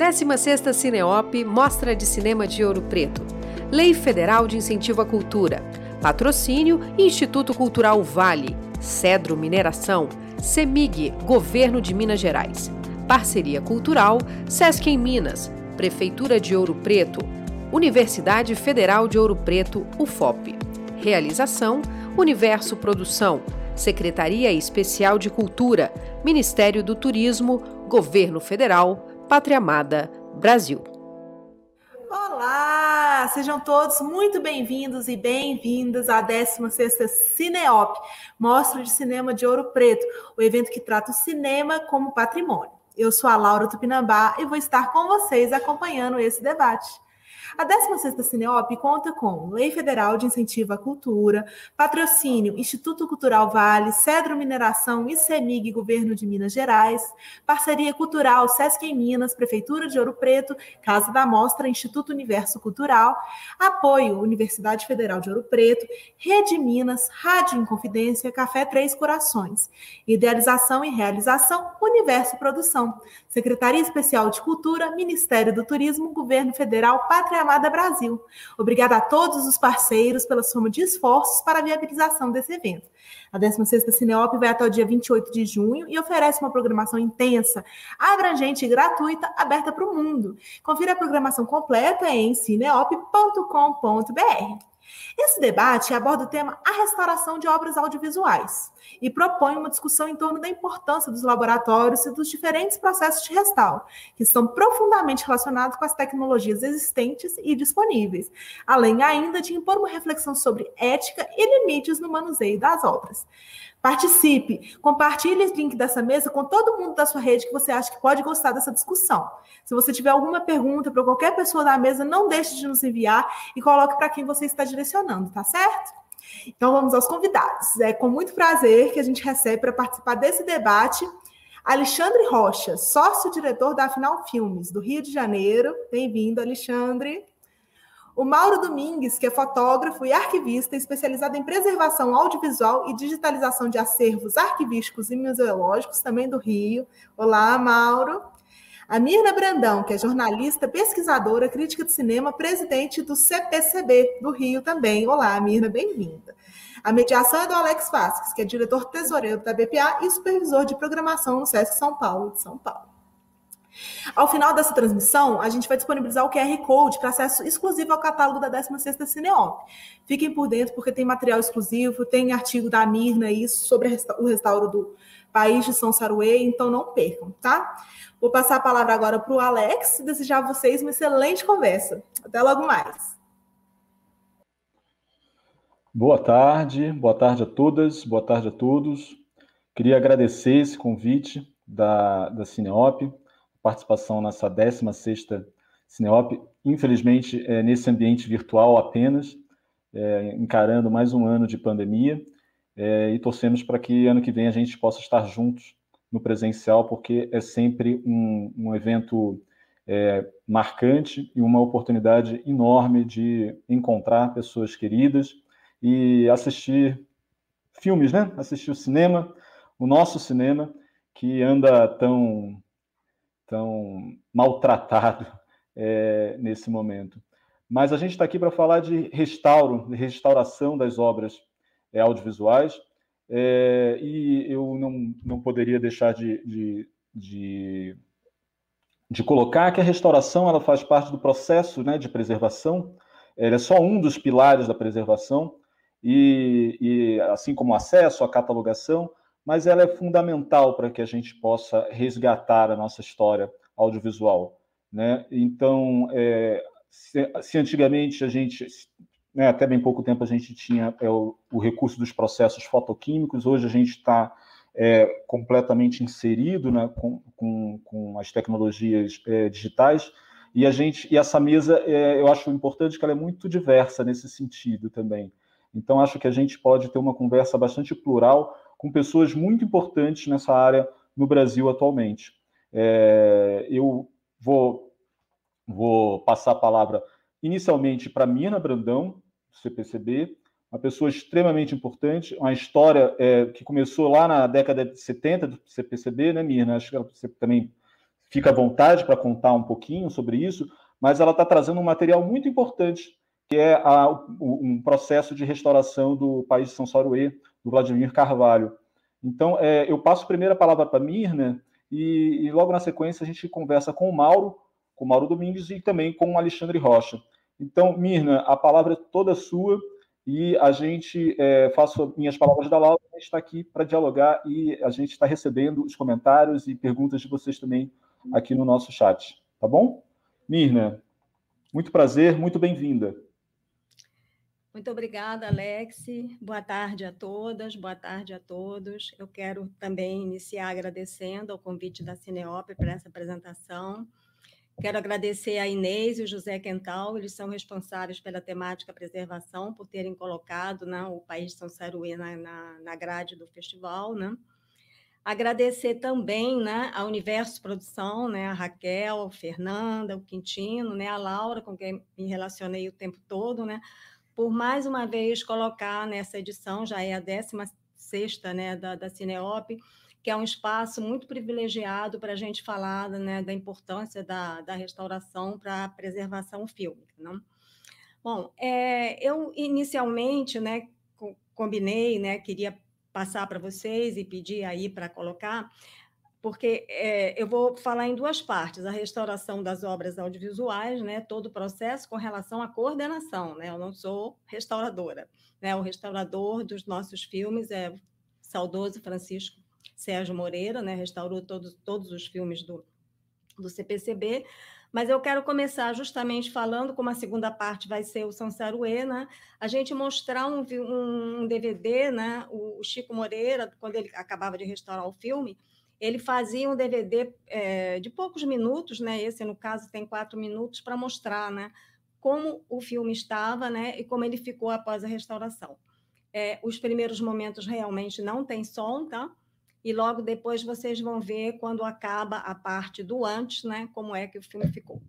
16ª Cineop Mostra de Cinema de Ouro Preto. Lei Federal de Incentivo à Cultura. Patrocínio Instituto Cultural Vale. Cedro Mineração. CEMIG, Governo de Minas Gerais. Parceria Cultural, Sesc em Minas, Prefeitura de Ouro Preto, Universidade Federal de Ouro Preto, UFOP. Realização, Universo Produção, Secretaria Especial de Cultura, Ministério do Turismo, Governo Federal, Pátria Amada, Brasil. Olá, sejam todos muito bem-vindos e bem-vindas à 16ª Cineop, Mostra de Cinema de Ouro Preto, o evento que trata o cinema como patrimônio. Eu sou a Laura Tupinambá e vou estar com vocês acompanhando esse debate. A 16ª Cineop conta com Lei Federal de Incentivo à Cultura, patrocínio Instituto Cultural Vale, Cedro Mineração e CEMIG Governo de Minas Gerais, parceria cultural Sesc em Minas, Prefeitura de Ouro Preto, Casa da Mostra, Instituto Universo Cultural, apoio Universidade Federal de Ouro Preto, Rede Minas, Rádio Inconfidência, Café Três Corações, idealização e realização Universo Produção, Secretaria Especial de Cultura, Ministério do Turismo, Governo Federal, Pátria Brasil. Obrigada a todos os parceiros pela soma de esforços para a viabilização desse evento. A 16ª Cineop vai até o dia 28 de junho e oferece uma programação intensa, abrangente e gratuita, aberta para o mundo. Confira a programação completa em cineop.com.br. Esse debate aborda o tema a restauração de obras audiovisuais e propõe uma discussão em torno da importância dos laboratórios e dos diferentes processos de restauro, que estão profundamente relacionados com as tecnologias existentes e disponíveis, além ainda de impor uma reflexão sobre ética e limites no manuseio das obras. Participe, compartilhe o link dessa mesa com todo mundo da sua rede que você acha que pode gostar dessa discussão. Se você tiver alguma pergunta para qualquer pessoa da mesa, não deixe de nos enviar e coloque para quem você está direcionando, tá certo? Então vamos aos convidados. É com muito prazer que a gente recebe para participar desse debate Alexandre Rocha, sócio-diretor da Afinal Filmes, do Rio de Janeiro. Bem-vindo, Alexandre. O Mauro Domingues, que é fotógrafo e arquivista especializado em preservação audiovisual e digitalização de acervos arquivísticos e museológicos, também do Rio. Olá, Mauro. A Mirna Brandão, que é jornalista, pesquisadora, crítica de cinema, presidente do CPCB do Rio também. Olá, Mirna, bem-vinda. A mediação é do Alex Vasques, que é diretor tesoureiro da BPA e supervisor de programação no SESC São Paulo, de São Paulo. Ao final dessa transmissão, a gente vai disponibilizar o QR Code para acesso exclusivo ao catálogo da 16ª Cineop. Fiquem por dentro, porque tem material exclusivo, tem artigo da Mirna aí sobre o restauro do país de São Saruê, então não percam, tá? Vou passar a palavra agora para o Alex e desejar a vocês uma excelente conversa. Até logo mais. Boa tarde, boa tarde a todas, boa tarde a todos. Queria agradecer esse convite da, da Cineop, participação nessa 16ª Cineop, infelizmente é, nesse ambiente virtual apenas, é, encarando mais um ano de pandemia, é, e torcemos para que ano que vem a gente possa estar juntos no presencial, porque é sempre um, um evento é, marcante e uma oportunidade enorme de encontrar pessoas queridas e assistir filmes, né? Assistir o cinema, o nosso cinema, que anda tão tão maltratado é, nesse momento. Mas a gente está aqui para falar de restauro, de restauração das obras é, audiovisuais, é, e eu não, não poderia deixar de, de, de, de, colocar que a restauração ela faz parte do processo né, de preservação, ela é só um dos pilares da preservação, e, e assim como o acesso, a catalogação, mas ela é fundamental para que a gente possa resgatar a nossa história audiovisual. Né? Então, é, se, se, antigamente a gente, né, até bem pouco tempo, a gente tinha é, o, o, recurso dos processos fotoquímicos, hoje a gente está é, completamente inserido né, com, com, com, as tecnologias é, digitais, e a gente e essa mesa é, eu acho importante que ela é muito diversa nesse sentido também. Então acho que a gente pode ter uma conversa bastante plural com pessoas muito importantes nessa área no Brasil atualmente. É, eu vou, vou passar a palavra inicialmente para Mina Brandão, do CPCB, uma pessoa extremamente importante, uma história é, que começou lá na década de 70 do CPCB, né, Mirna? Acho que você também fica à vontade para contar um pouquinho sobre isso, mas ela está trazendo um material muito importante, que é a, um processo de restauração do país de São Saruê, do Vladimir Carvalho. Então, é, eu passo a palavra para a Mirna, e, e, logo na sequência a gente conversa com o Mauro, com o Mauro Domingues e também com o Alexandre Rocha. Então, Mirna, a palavra é toda sua e a gente, é, faço minhas palavras da Laura, a gente está aqui para dialogar e a gente está recebendo os comentários e perguntas de vocês também aqui no nosso chat, tá bom? Mirna, muito prazer, muito bem-vinda. Muito obrigada, Alex. Boa tarde a todas, boa tarde a todos. Eu quero também iniciar agradecendo ao convite da Cineop para essa apresentação. Quero agradecer a Inês e o José Quental, eles são responsáveis pela temática preservação, por terem colocado né, o País de São Saruê na, na, na grade do festival. Né? Agradecer também né, a Universo Produção, né, a Raquel, a Fernanda, o Quintino, né, a Laura, com quem me relacionei o tempo todo, né, por mais uma vez colocar nessa edição, já é a 16 sexta né, da, da Cineop, que é um espaço muito privilegiado para a gente falar né, da importância da, da restauração para a preservação fílmica. Não? Bom, é, eu inicialmente né, combinei, né, queria passar para vocês e pedir aí para colocar, porque é, eu vou falar em duas partes: a restauração das obras audiovisuais, né, todo o processo com relação à coordenação. Né, eu não sou restauradora, né, o restaurador dos nossos filmes é o saudoso Francisco Sérgio Moreira, né, restaurou todos, todos os filmes do, do CPCB, mas eu quero começar justamente falando, como a segunda parte vai ser o São Saruê, né, a gente mostrar um, um, DVD, né, o Chico Moreira, quando ele acabava de restaurar o filme, ele fazia um DVD é, de poucos minutos, né, esse no caso tem quatro minutos, para mostrar né, como o filme estava né, e como ele ficou após a restauração. É, os primeiros momentos realmente não tem som, tá? e logo depois vocês vão ver quando acaba a parte do antes, né, como é que o filme ficou.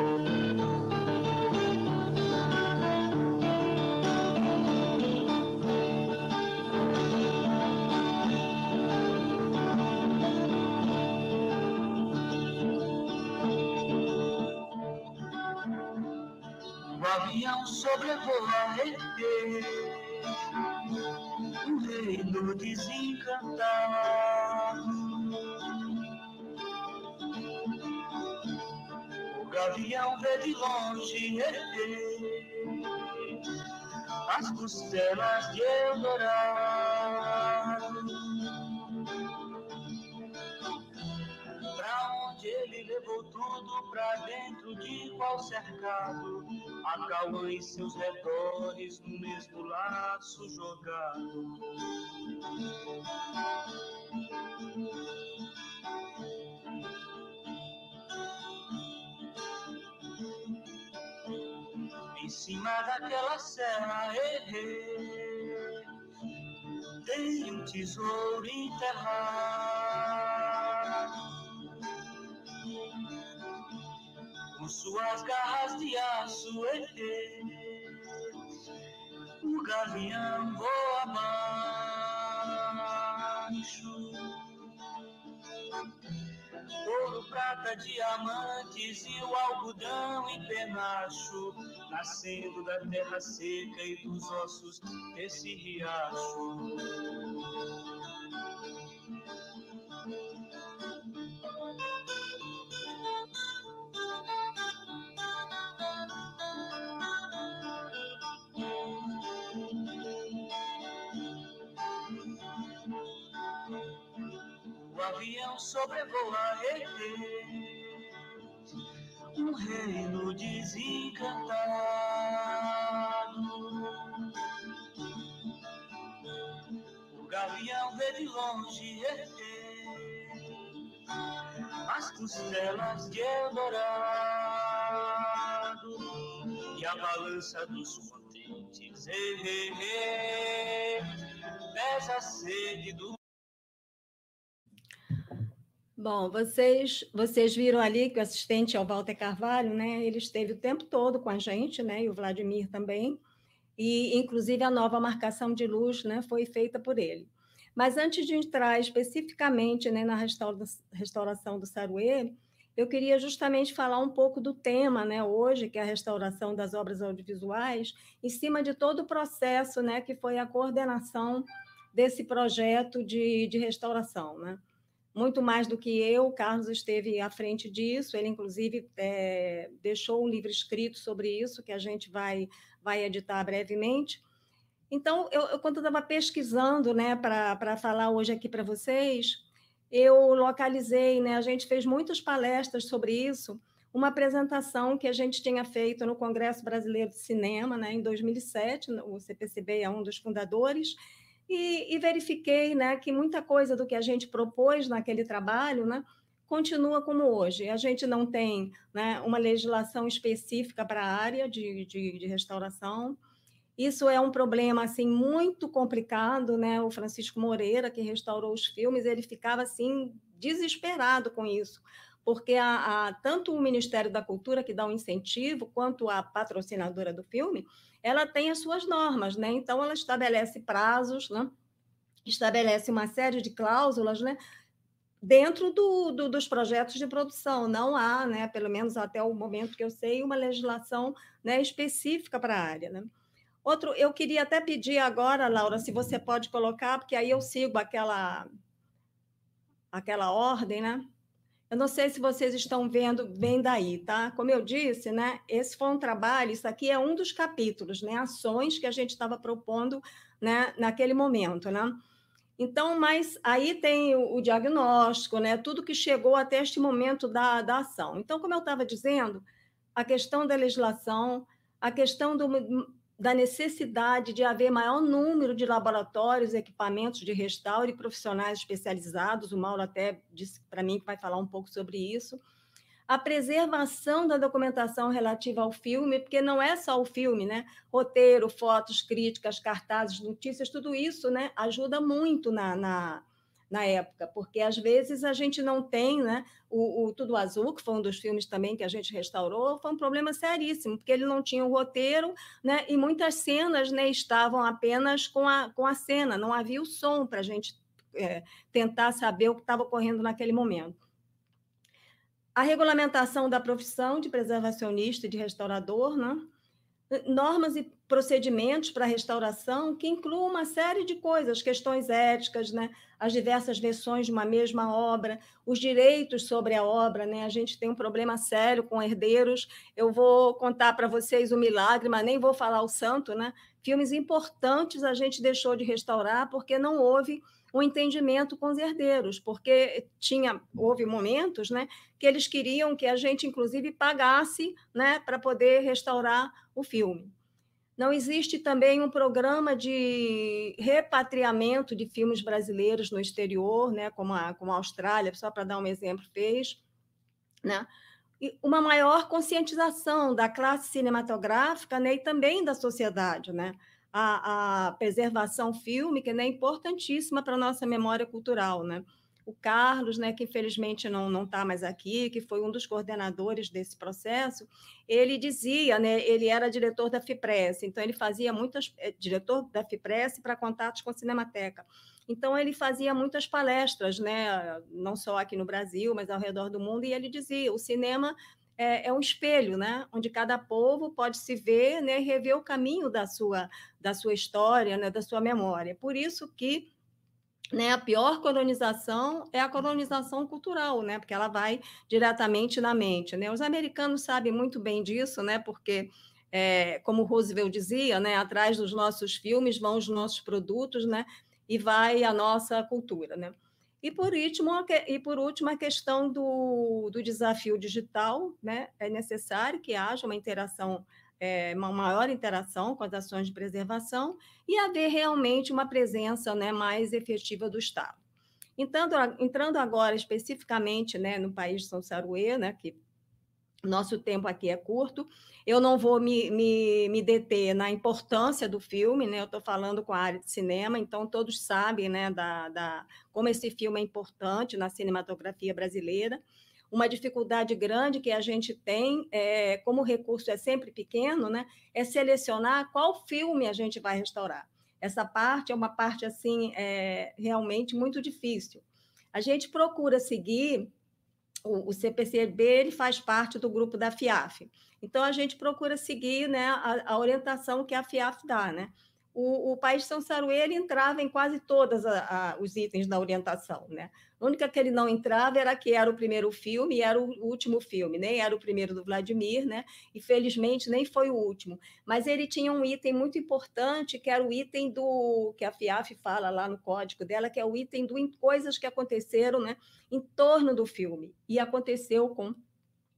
O avião sobrevoa o reino desencantado. Gavião vê de longe as costelas de Eldorado. Pra onde ele levou tudo pra dentro de qual cercado. A Cauã e seus redores no mesmo laço jogado. Em cima daquela serra, errei, tem um tesouro enterrado. Com suas garras de aço, errei, o gavião voa abaixo. Ouro, prata, diamantes e o algodão em penacho, nascendo da terra seca e dos ossos desse riacho. Avião sobrevoa Reis, um reino desencantado. O gavião vê de longe Reis, as costelas de Eldorado e a balança dos contentes. Ei, ei, ei, pesa a sede do Bom, vocês, vocês viram ali que o assistente é o Walter Carvalho, né? Ele esteve o tempo todo com a gente, né? E o Vladimir também. E, inclusive, a nova marcação de luz né, foi feita por ele. Mas antes de entrar especificamente né, na restaura, restauração do Saruê, eu queria justamente falar um pouco do tema, né, hoje, que é a restauração das obras audiovisuais, em cima de todo o processo, né, que foi a coordenação desse projeto de, de restauração, né? Muito mais do que eu, o Carlos esteve à frente disso, ele, inclusive, é, deixou um livro escrito sobre isso, que a gente vai, vai editar brevemente. Então, eu, eu quando estava pesquisando né, para falar hoje aqui para vocês, eu localizei, né, a gente fez muitas palestras sobre isso, uma apresentação que a gente tinha feito no Congresso Brasileiro de Cinema, né, em 2007, o CPCB é um dos fundadores, e, e, verifiquei né, que muita coisa do que a gente propôs naquele trabalho né, continua como hoje. A gente não tem né, uma legislação específica para a área de, de, de, restauração. Isso é um problema assim muito complicado, né? O Francisco Moreira, que restaurou os filmes, ele ficava assim desesperado com isso, porque a, a, tanto o Ministério da Cultura, que dá um incentivo, quanto a patrocinadora do filme, ela tem as suas normas, né? Então, ela estabelece prazos, né? estabelece uma série de cláusulas, né? Dentro do, do, dos projetos de produção, não há, né, pelo menos até o momento que eu sei, uma legislação né, específica para a área. Né? Outro, eu queria até pedir agora, Laura, se você pode colocar, porque aí eu sigo aquela, aquela ordem, né? Eu não sei se vocês estão vendo bem daí, tá? Como eu disse, né? Esse foi um trabalho, isso aqui é um dos capítulos, né? Ações que a gente estava propondo, né? Naquele momento, né? Então, mas aí tem o, o, diagnóstico, né? Tudo que chegou até este momento da, da ação. Então, como eu estava dizendo, a questão da legislação, a questão do, da necessidade de haver maior número de laboratórios, equipamentos de restauro e profissionais especializados. O Mauro até disse para mim que vai falar um pouco sobre isso. A preservação da documentação relativa ao filme, porque não é só o filme, né? Roteiro, fotos, críticas, cartazes, notícias, tudo isso né, ajuda muito na, na na época, porque às vezes a gente não tem, né? O, o, Tudo Azul, que foi um dos filmes também que a gente restaurou, foi um problema seríssimo, porque ele não tinha o roteiro, né? E muitas cenas, né, estavam apenas com a, com a cena, não havia o som para a gente é, tentar saber o que estava ocorrendo naquele momento. A regulamentação da profissão de preservacionista e de restaurador, né? Normas e procedimentos para restauração que incluam uma série de coisas, questões éticas, né? as diversas versões de uma mesma obra, os direitos sobre a obra. Né? A gente tem um problema sério com herdeiros. Eu vou contar para vocês o milagre, mas nem vou falar o santo. Né? Filmes importantes a gente deixou de restaurar porque não houve um entendimento com os herdeiros, porque tinha houve momentos, né, que eles queriam que a gente inclusive pagasse, né, para poder restaurar o filme. Não existe também um programa de repatriamento de filmes brasileiros no exterior, né, como a, como a Austrália, só para dar um exemplo, fez. Né? E uma maior conscientização da classe cinematográfica né, e também da sociedade. Né? A, a preservação fílmica né, importantíssima para a nossa memória cultural. Né? o Carlos, né, que infelizmente não não está mais aqui, que foi um dos coordenadores desse processo, ele dizia, né, ele era diretor da Fipress, então ele fazia muitas é, diretor da Fipress para contatos com a Cinemateca. Então ele fazia muitas palestras, né, não só aqui no Brasil, mas ao redor do mundo, e ele dizia, o cinema é, é, um espelho, né? onde cada povo pode se ver né? rever o caminho da sua, da sua história, né? da sua memória. Por isso que né, a pior colonização é a colonização cultural, né, porque ela vai diretamente na mente. Né? Os americanos sabem muito bem disso, né, porque, é, como Roosevelt dizia, né, atrás dos nossos filmes vão os nossos produtos né, e vai a nossa cultura. Né? E, por último, e por último, a questão do, do desafio digital. Né? É necessário que haja uma interação é, uma maior interação com as ações de preservação e haver realmente uma presença né, mais efetiva do Estado. Entrando, entrando agora especificamente né, no país de São Saruê, né, que nosso tempo aqui é curto, eu não vou me, me, me deter na importância do filme, né? eu estou falando com a área de cinema, então todos sabem né, da, da, como esse filme é importante na cinematografia brasileira uma dificuldade grande que a gente tem, é, como o recurso é sempre pequeno, né, é selecionar qual filme a gente vai restaurar. Essa parte é uma parte assim é, realmente muito difícil. A gente procura seguir o, o CPCB, ele faz parte do grupo da FIAF. Então a gente procura seguir, né, a, a orientação que a FIAF dá, né? O, o país São Saruê entrava em quase todos os itens da orientação. Né? A única que ele não entrava era que era o primeiro filme e era o último filme, nem era o primeiro do Vladimir, né? e felizmente nem foi o último. Mas ele tinha um item muito importante, que era o item do que a FIAF fala lá no código dela, que é o item do coisas que aconteceram né, em torno do filme. E aconteceu com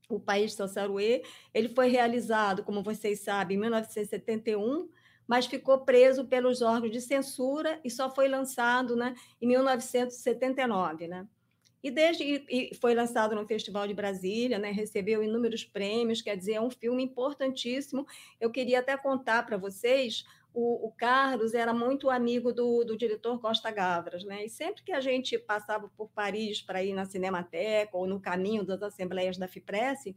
o país São Saruê. Ele foi realizado, como vocês sabem, em 1971 mas ficou preso pelos órgãos de censura e só foi lançado né, em 1979. Né? E, desde, e foi lançado no Festival de Brasília, né, recebeu inúmeros prêmios, quer dizer, é um filme importantíssimo. Eu queria até contar para vocês o, o, Carlos era muito amigo do, do, diretor Costa Gavras, né? E sempre que a gente passava por Paris para ir na Cinemateca ou no caminho das assembleias da FIPRESS,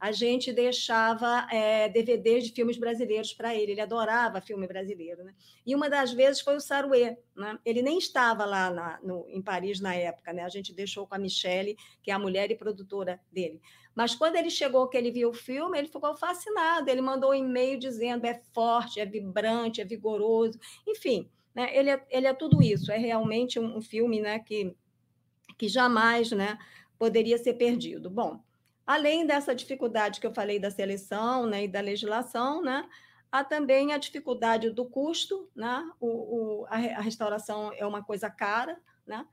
a gente deixava é, DVDs de filmes brasileiros para ele. Ele adorava filme brasileiro. Né? E uma das vezes foi o Saruê. Né? Ele nem estava lá na, no, em Paris na época. Né? A gente deixou com a Michelle, que é a mulher e produtora dele. Mas quando ele chegou, que ele viu o filme, ele ficou fascinado. Ele mandou um e-mail dizendo é forte, é vibrante, é vigoroso. Enfim, né? ele, é, ele é tudo isso. É realmente um, um filme né, que, que jamais né, poderia ser perdido. Bom, Além dessa dificuldade que eu falei da seleção né, e da legislação, né, há também a dificuldade do custo, né? O, o, a, a, restauração é uma coisa cara, né?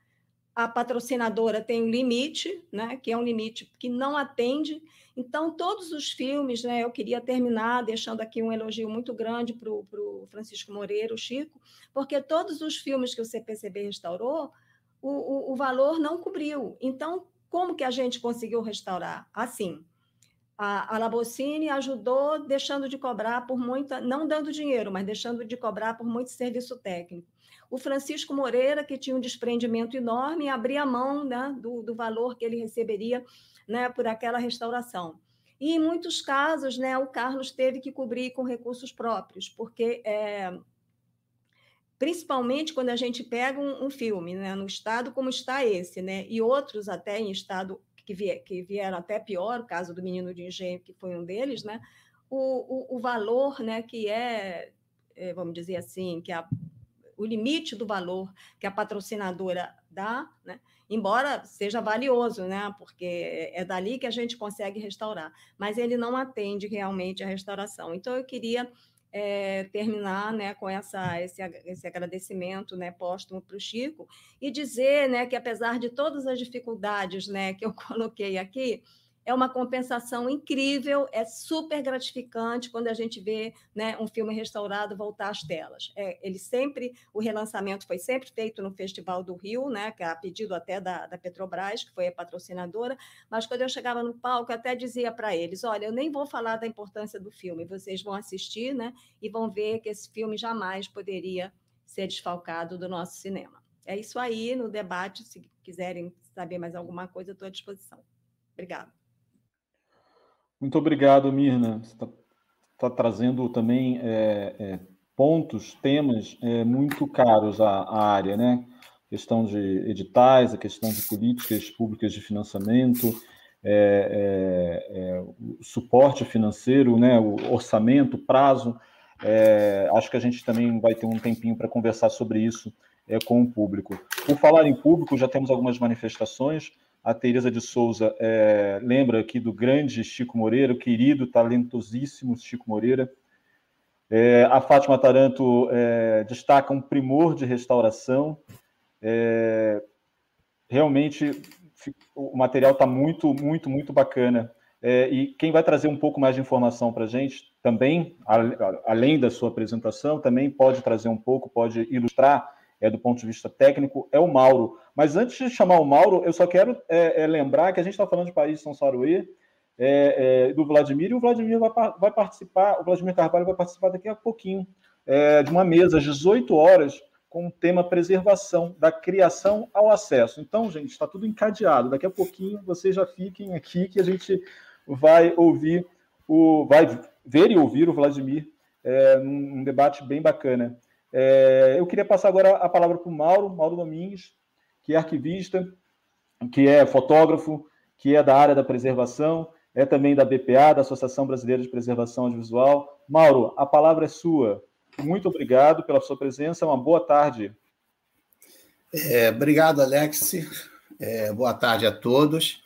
A patrocinadora tem um limite, né? Que é um limite que não atende. Então, todos os filmes, né? Eu queria terminar deixando aqui um elogio muito grande para o Francisco Moreira, o Chico, porque todos os filmes que o CPCB restaurou, o, o, o valor não cobriu. Então, como que a gente conseguiu restaurar? Assim, a, a Labocine ajudou deixando de cobrar por muita, não dando dinheiro, mas deixando de cobrar por muito serviço técnico. O Francisco Moreira, que tinha um desprendimento enorme, abria mão né, do, do valor que ele receberia né, por aquela restauração. E, em muitos casos, né, o Carlos teve que cobrir com recursos próprios, porque é, principalmente quando a gente pega um, um, filme né, no estado como está esse, né, e outros até em estado que, vier, que vieram até pior, o caso do Menino de Engenho, que foi um deles, né, o, o, o valor né, que é, é, vamos dizer assim, que a, o limite do valor que a patrocinadora dá, né, embora seja valioso, né, porque é dali que a gente consegue restaurar, mas ele não atende realmente a restauração. Então, eu queria é, terminar né, com essa, esse, esse agradecimento né, póstumo para o Chico e dizer né, que, apesar de todas as dificuldades né, que eu coloquei aqui, é uma compensação incrível, é super gratificante quando a gente vê né, um filme restaurado voltar às telas. É, ele sempre, o relançamento foi sempre feito no Festival do Rio, né, é a pedido até da, da Petrobras, que foi a patrocinadora, mas quando eu chegava no palco, eu até dizia para eles: olha, eu nem vou falar da importância do filme, vocês vão assistir né, e vão ver que esse filme jamais poderia ser desfalcado do nosso cinema. É isso aí, no debate, se quiserem saber mais alguma coisa, estou à disposição. Obrigada. Muito obrigado, Mirna. Você está tá trazendo também é, é, pontos, temas é, muito caros à, à, área, né? A questão de editais, a questão de políticas públicas de financiamento, é, é, é, o suporte financeiro, né? o orçamento, prazo. acho que a gente também vai ter um tempinho para conversar sobre isso com o público. Por falar em público, já temos algumas manifestações. A Teresa de Souza é, lembra aqui do grande Chico Moreira, o querido, talentosíssimo Chico Moreira. É, a Fátima Taranto é, destaca um primor de restauração. É, realmente, o material está muito, muito, muito bacana. É, e quem vai trazer um pouco mais de informação para a gente, também, além da sua apresentação, também pode trazer um pouco, pode ilustrar é, do ponto de vista técnico, é o Mauro. Mas antes de chamar o Mauro, eu só quero é, é, lembrar que a gente está falando de Paris São Saruê, é, é, do Vladimir, e o Vladimir vai, vai, participar, o Vladimir Carvalho vai participar daqui a pouquinho, é, de uma mesa às 18 horas, com o tema preservação, da criação ao acesso. Então, gente, está tudo encadeado. Daqui a pouquinho vocês já fiquem aqui que a gente vai ouvir o. vai ver e ouvir o Vladimir é, num, debate bem bacana. Eu queria passar agora a palavra para o Mauro, Mauro Domingues, que é arquivista, que é fotógrafo, que é da área da preservação, é também da BPA, da Associação Brasileira de Preservação Audiovisual. Mauro, a palavra é sua. Muito obrigado pela sua presença, uma boa tarde. É, obrigado, Alex. É, boa tarde a todos.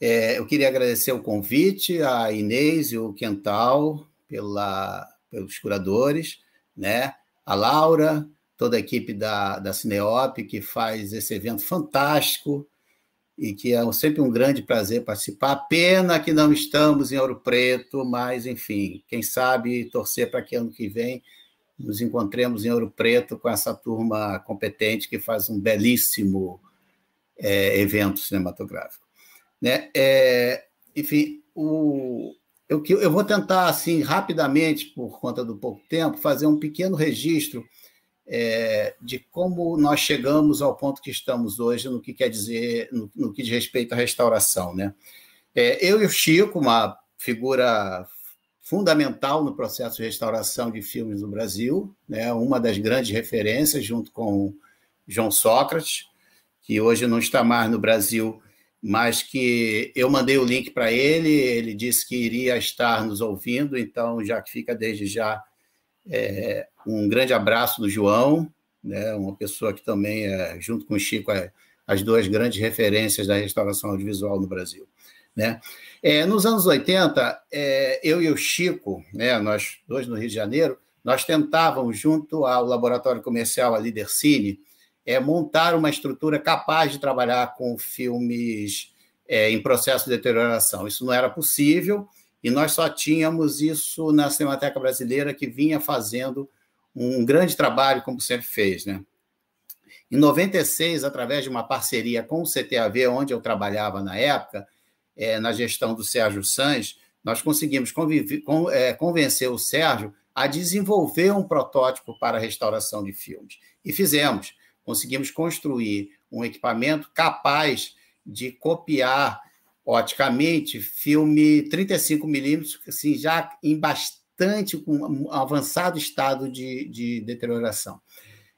É, eu queria agradecer o convite, a Inês e o Quental pela, pelos curadores, né? a Laura, toda a equipe da, da Cineop, que faz esse evento fantástico e que é sempre um grande prazer participar. Pena que não estamos em Ouro Preto, mas, enfim, quem sabe torcer para que ano que vem nos encontremos em Ouro Preto com essa turma competente que faz um belíssimo é, evento cinematográfico. Né? É, enfim, o, eu, eu vou tentar, assim, rapidamente, por conta do pouco tempo, fazer um pequeno registro é, de como nós chegamos ao ponto que estamos hoje no que quer dizer, no, no que diz respeito à restauração. Né? É, eu e o Chico, uma figura fundamental no processo de restauração de filmes no Brasil, né? uma das grandes referências, junto com João Sócrates, que hoje não está mais no Brasil, mas que eu mandei o link para ele, ele disse que iria estar nos ouvindo, então já que fica desde já é, um grande abraço do João, né, uma pessoa que também, é, junto com o Chico, é as duas grandes referências da restauração audiovisual no Brasil. Né? É, nos anos 80, é, eu e o Chico, né, nós dois no Rio de Janeiro, nós tentávamos, junto ao laboratório comercial a Lidercine, é montar uma estrutura capaz de trabalhar com filmes é, em processo de deterioração. Isso não era possível e nós só tínhamos isso na Cinemateca Brasileira, que vinha fazendo um grande trabalho, como sempre fez. Né? Em 96, através de uma parceria com o CTAV, onde eu trabalhava na época, é, na gestão do Sérgio Sanz, nós conseguimos conviver, con, é, convencer o Sérgio a desenvolver um protótipo para a restauração de filmes. E fizemos conseguimos construir um equipamento capaz de copiar oticamente filme 35 milímetros, assim, já em bastante com um avançado estado de, de deterioração.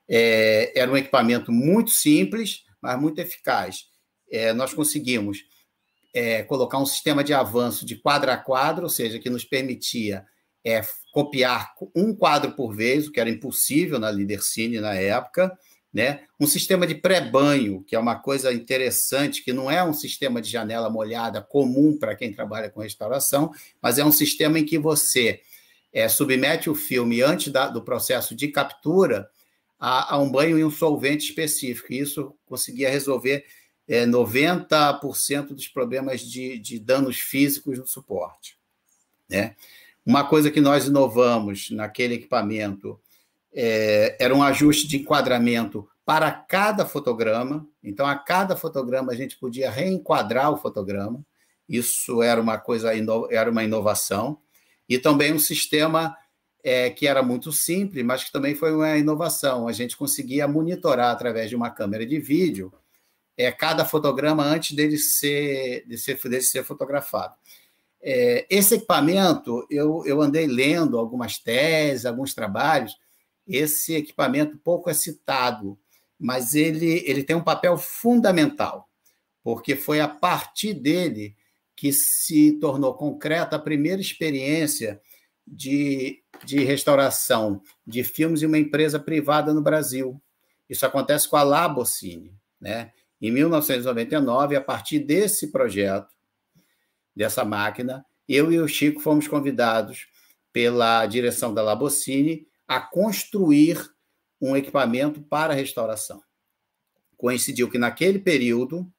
É, era um equipamento muito simples, mas muito eficaz. É, nós conseguimos é, colocar um sistema de avanço de quadro a quadro, ou seja, que nos permitia é, copiar um quadro por vez, o que era impossível na Lidercine na época, né? Um sistema de pré-banho, que é uma coisa interessante, que não é um sistema de janela molhada comum para quem trabalha com restauração, mas é um sistema em que você é, submete o filme antes da, do processo de captura a, a, um banho em um solvente específico. E isso conseguia resolver é, 90% dos problemas de, de danos físicos no suporte. Né? Uma coisa que nós inovamos naquele equipamento é, era um ajuste de enquadramento para cada fotograma. Então, a cada fotograma a gente podia reenquadrar o fotograma. Isso era uma coisa, era uma inovação. E também um sistema é, que era muito simples, mas que também foi uma inovação. A gente conseguia monitorar através de uma câmera de vídeo é, cada fotograma antes dele ser, de ser, dele ser fotografado. É, esse equipamento, eu, eu andei lendo algumas teses, alguns trabalhos, esse equipamento pouco é citado, mas ele, ele tem um papel fundamental, porque foi a partir dele que se tornou concreta a primeira experiência de, de restauração de filmes em uma empresa privada no Brasil. Isso acontece com a Labocine. Né? Em 1999, a partir desse projeto, dessa máquina, eu e o Chico fomos convidados pela direção da Labocine a construir um equipamento para restauração. Coincidiu que, naquele período,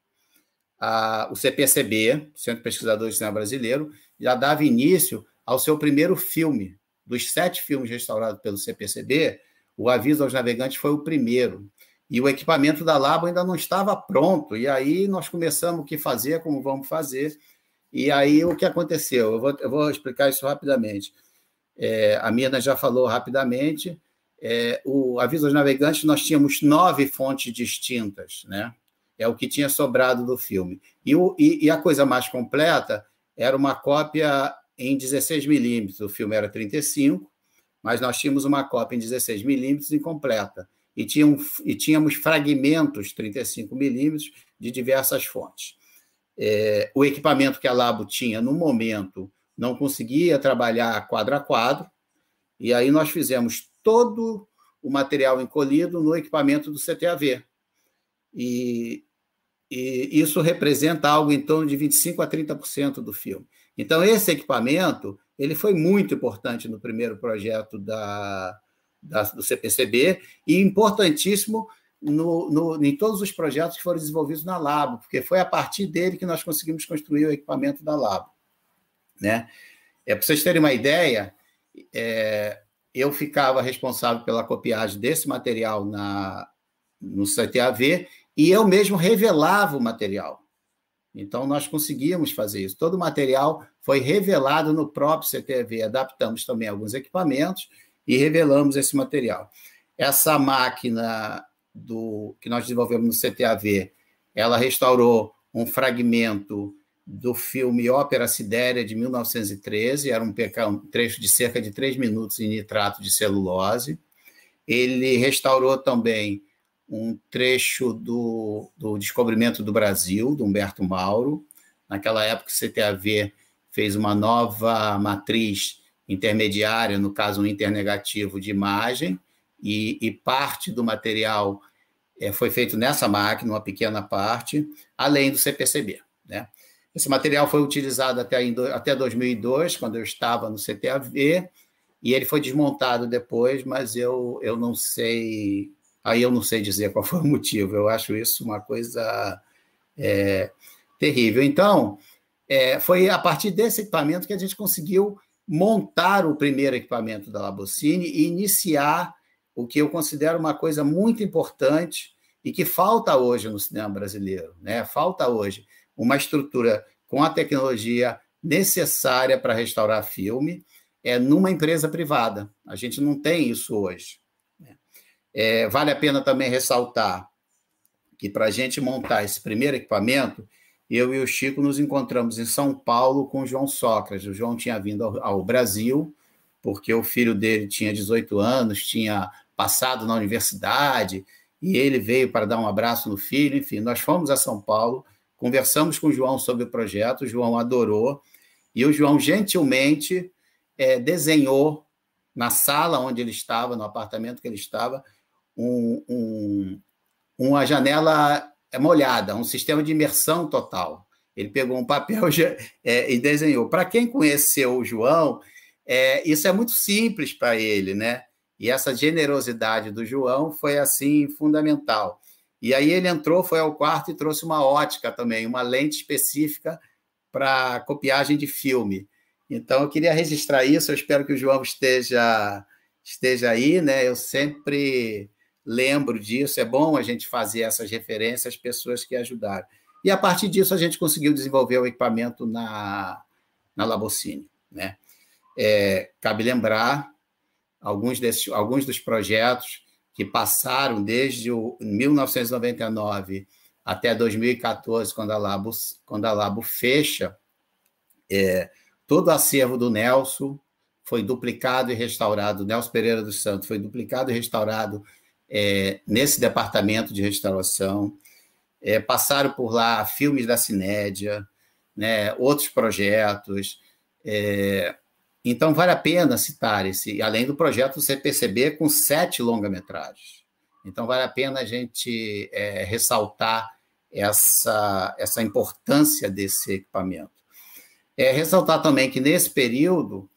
o CPCB, Centro Pesquisador de Cinema Brasileiro, já dava início ao seu primeiro filme. Dos sete filmes restaurados pelo CPCB, o Aviso aos Navegantes foi o primeiro. E o equipamento da Labo ainda não estava pronto. E aí nós começamos o que fazer, como vamos fazer. E aí o que aconteceu? Eu vou, eu vou explicar isso rapidamente. É, a Mirna já falou rapidamente. É, o Aviso aos Navegantes, nós tínhamos nove fontes distintas, né? É o que tinha sobrado do filme. E, o, e, e a coisa mais completa era uma cópia em 16 milímetros. O filme era 35, mas nós tínhamos uma cópia em 16 milímetros incompleta. E, tinham, e tínhamos fragmentos 35 milímetros de diversas fontes. É, o equipamento que a Labo tinha no momento não conseguia trabalhar quadro a quadro, e aí nós fizemos todo o material encolhido no equipamento do CTAV. E, e isso representa algo em torno de 25 a 30% do filme. Então, esse equipamento ele foi muito importante no primeiro projeto da, da do CPCB e importantíssimo no, no, em todos os projetos que foram desenvolvidos na Labo, porque foi a partir dele que nós conseguimos construir o equipamento da Labo. Né? É, Para vocês terem uma ideia, é, eu ficava responsável pela copiagem desse material na, no CTAV e eu mesmo revelava o material. Então, nós conseguíamos fazer isso. Todo o material foi revelado no próprio CTV. Adaptamos também alguns equipamentos e revelamos esse material. Essa máquina do que nós desenvolvemos no CTAV, ela restaurou um fragmento do filme Ópera Sidéria, de 1913. Era um, um trecho de cerca de três minutos em nitrato de celulose. Ele restaurou também um trecho do, do Descobrimento do Brasil, do Humberto Mauro. Naquela época, o CTAV fez uma nova matriz intermediária, no caso, um internegativo de imagem, e, e parte do material é, foi feito nessa máquina, uma pequena parte, além do CPCB. Né? Esse material foi utilizado até, até 2002, quando eu estava no CTAV, e ele foi desmontado depois, mas eu, eu não sei Aí eu não sei dizer qual foi o motivo, eu acho isso uma coisa é, terrível. Então, é, foi a partir desse equipamento que a gente conseguiu montar o primeiro equipamento da Labocine e iniciar o que eu considero uma coisa muito importante e que falta hoje no cinema brasileiro. Né? Falta hoje uma estrutura com a tecnologia necessária para restaurar filme é numa empresa privada. A gente não tem isso hoje. É, vale a pena também ressaltar que para a gente montar esse primeiro equipamento, eu e o Chico nos encontramos em São Paulo com o João Sócrates. O João tinha vindo ao, Brasil, porque o filho dele tinha 18 anos, tinha passado na universidade, e ele veio para dar um abraço no filho. Enfim, nós fomos a São Paulo, conversamos com o João sobre o projeto, o João adorou, e o João gentilmente é, desenhou na sala onde ele estava, no apartamento que ele estava, um, um, uma janela molhada, um sistema de imersão total. Ele pegou um papel é, e desenhou. Para quem conheceu o João, é, isso é muito simples para ele, né? E essa generosidade do João foi assim fundamental. E aí ele entrou, foi ao quarto e trouxe uma ótica também, uma lente específica para copiagem de filme. Então eu queria registrar isso, eu espero que o João esteja esteja aí, né? Eu sempre lembro disso, é bom a gente fazer essas referências às pessoas que ajudaram. E a partir disso a gente conseguiu desenvolver o equipamento na, na Labocine. Né? É, cabe lembrar alguns, desses, alguns dos projetos que passaram desde o 1999 até 2014, quando a Labo, quando a Labo fecha, é, todo o acervo do Nelson foi duplicado e restaurado, Nelson Pereira dos Santos foi duplicado e restaurado é, nesse departamento de restauração. É, passaram por lá filmes da Cinédia, né, outros projetos. É, então, vale a pena citar esse, além do projeto CPCB, com sete longa-metragens. Então, vale a pena a gente é, ressaltar essa, essa importância desse equipamento. É, ressaltar também que nesse período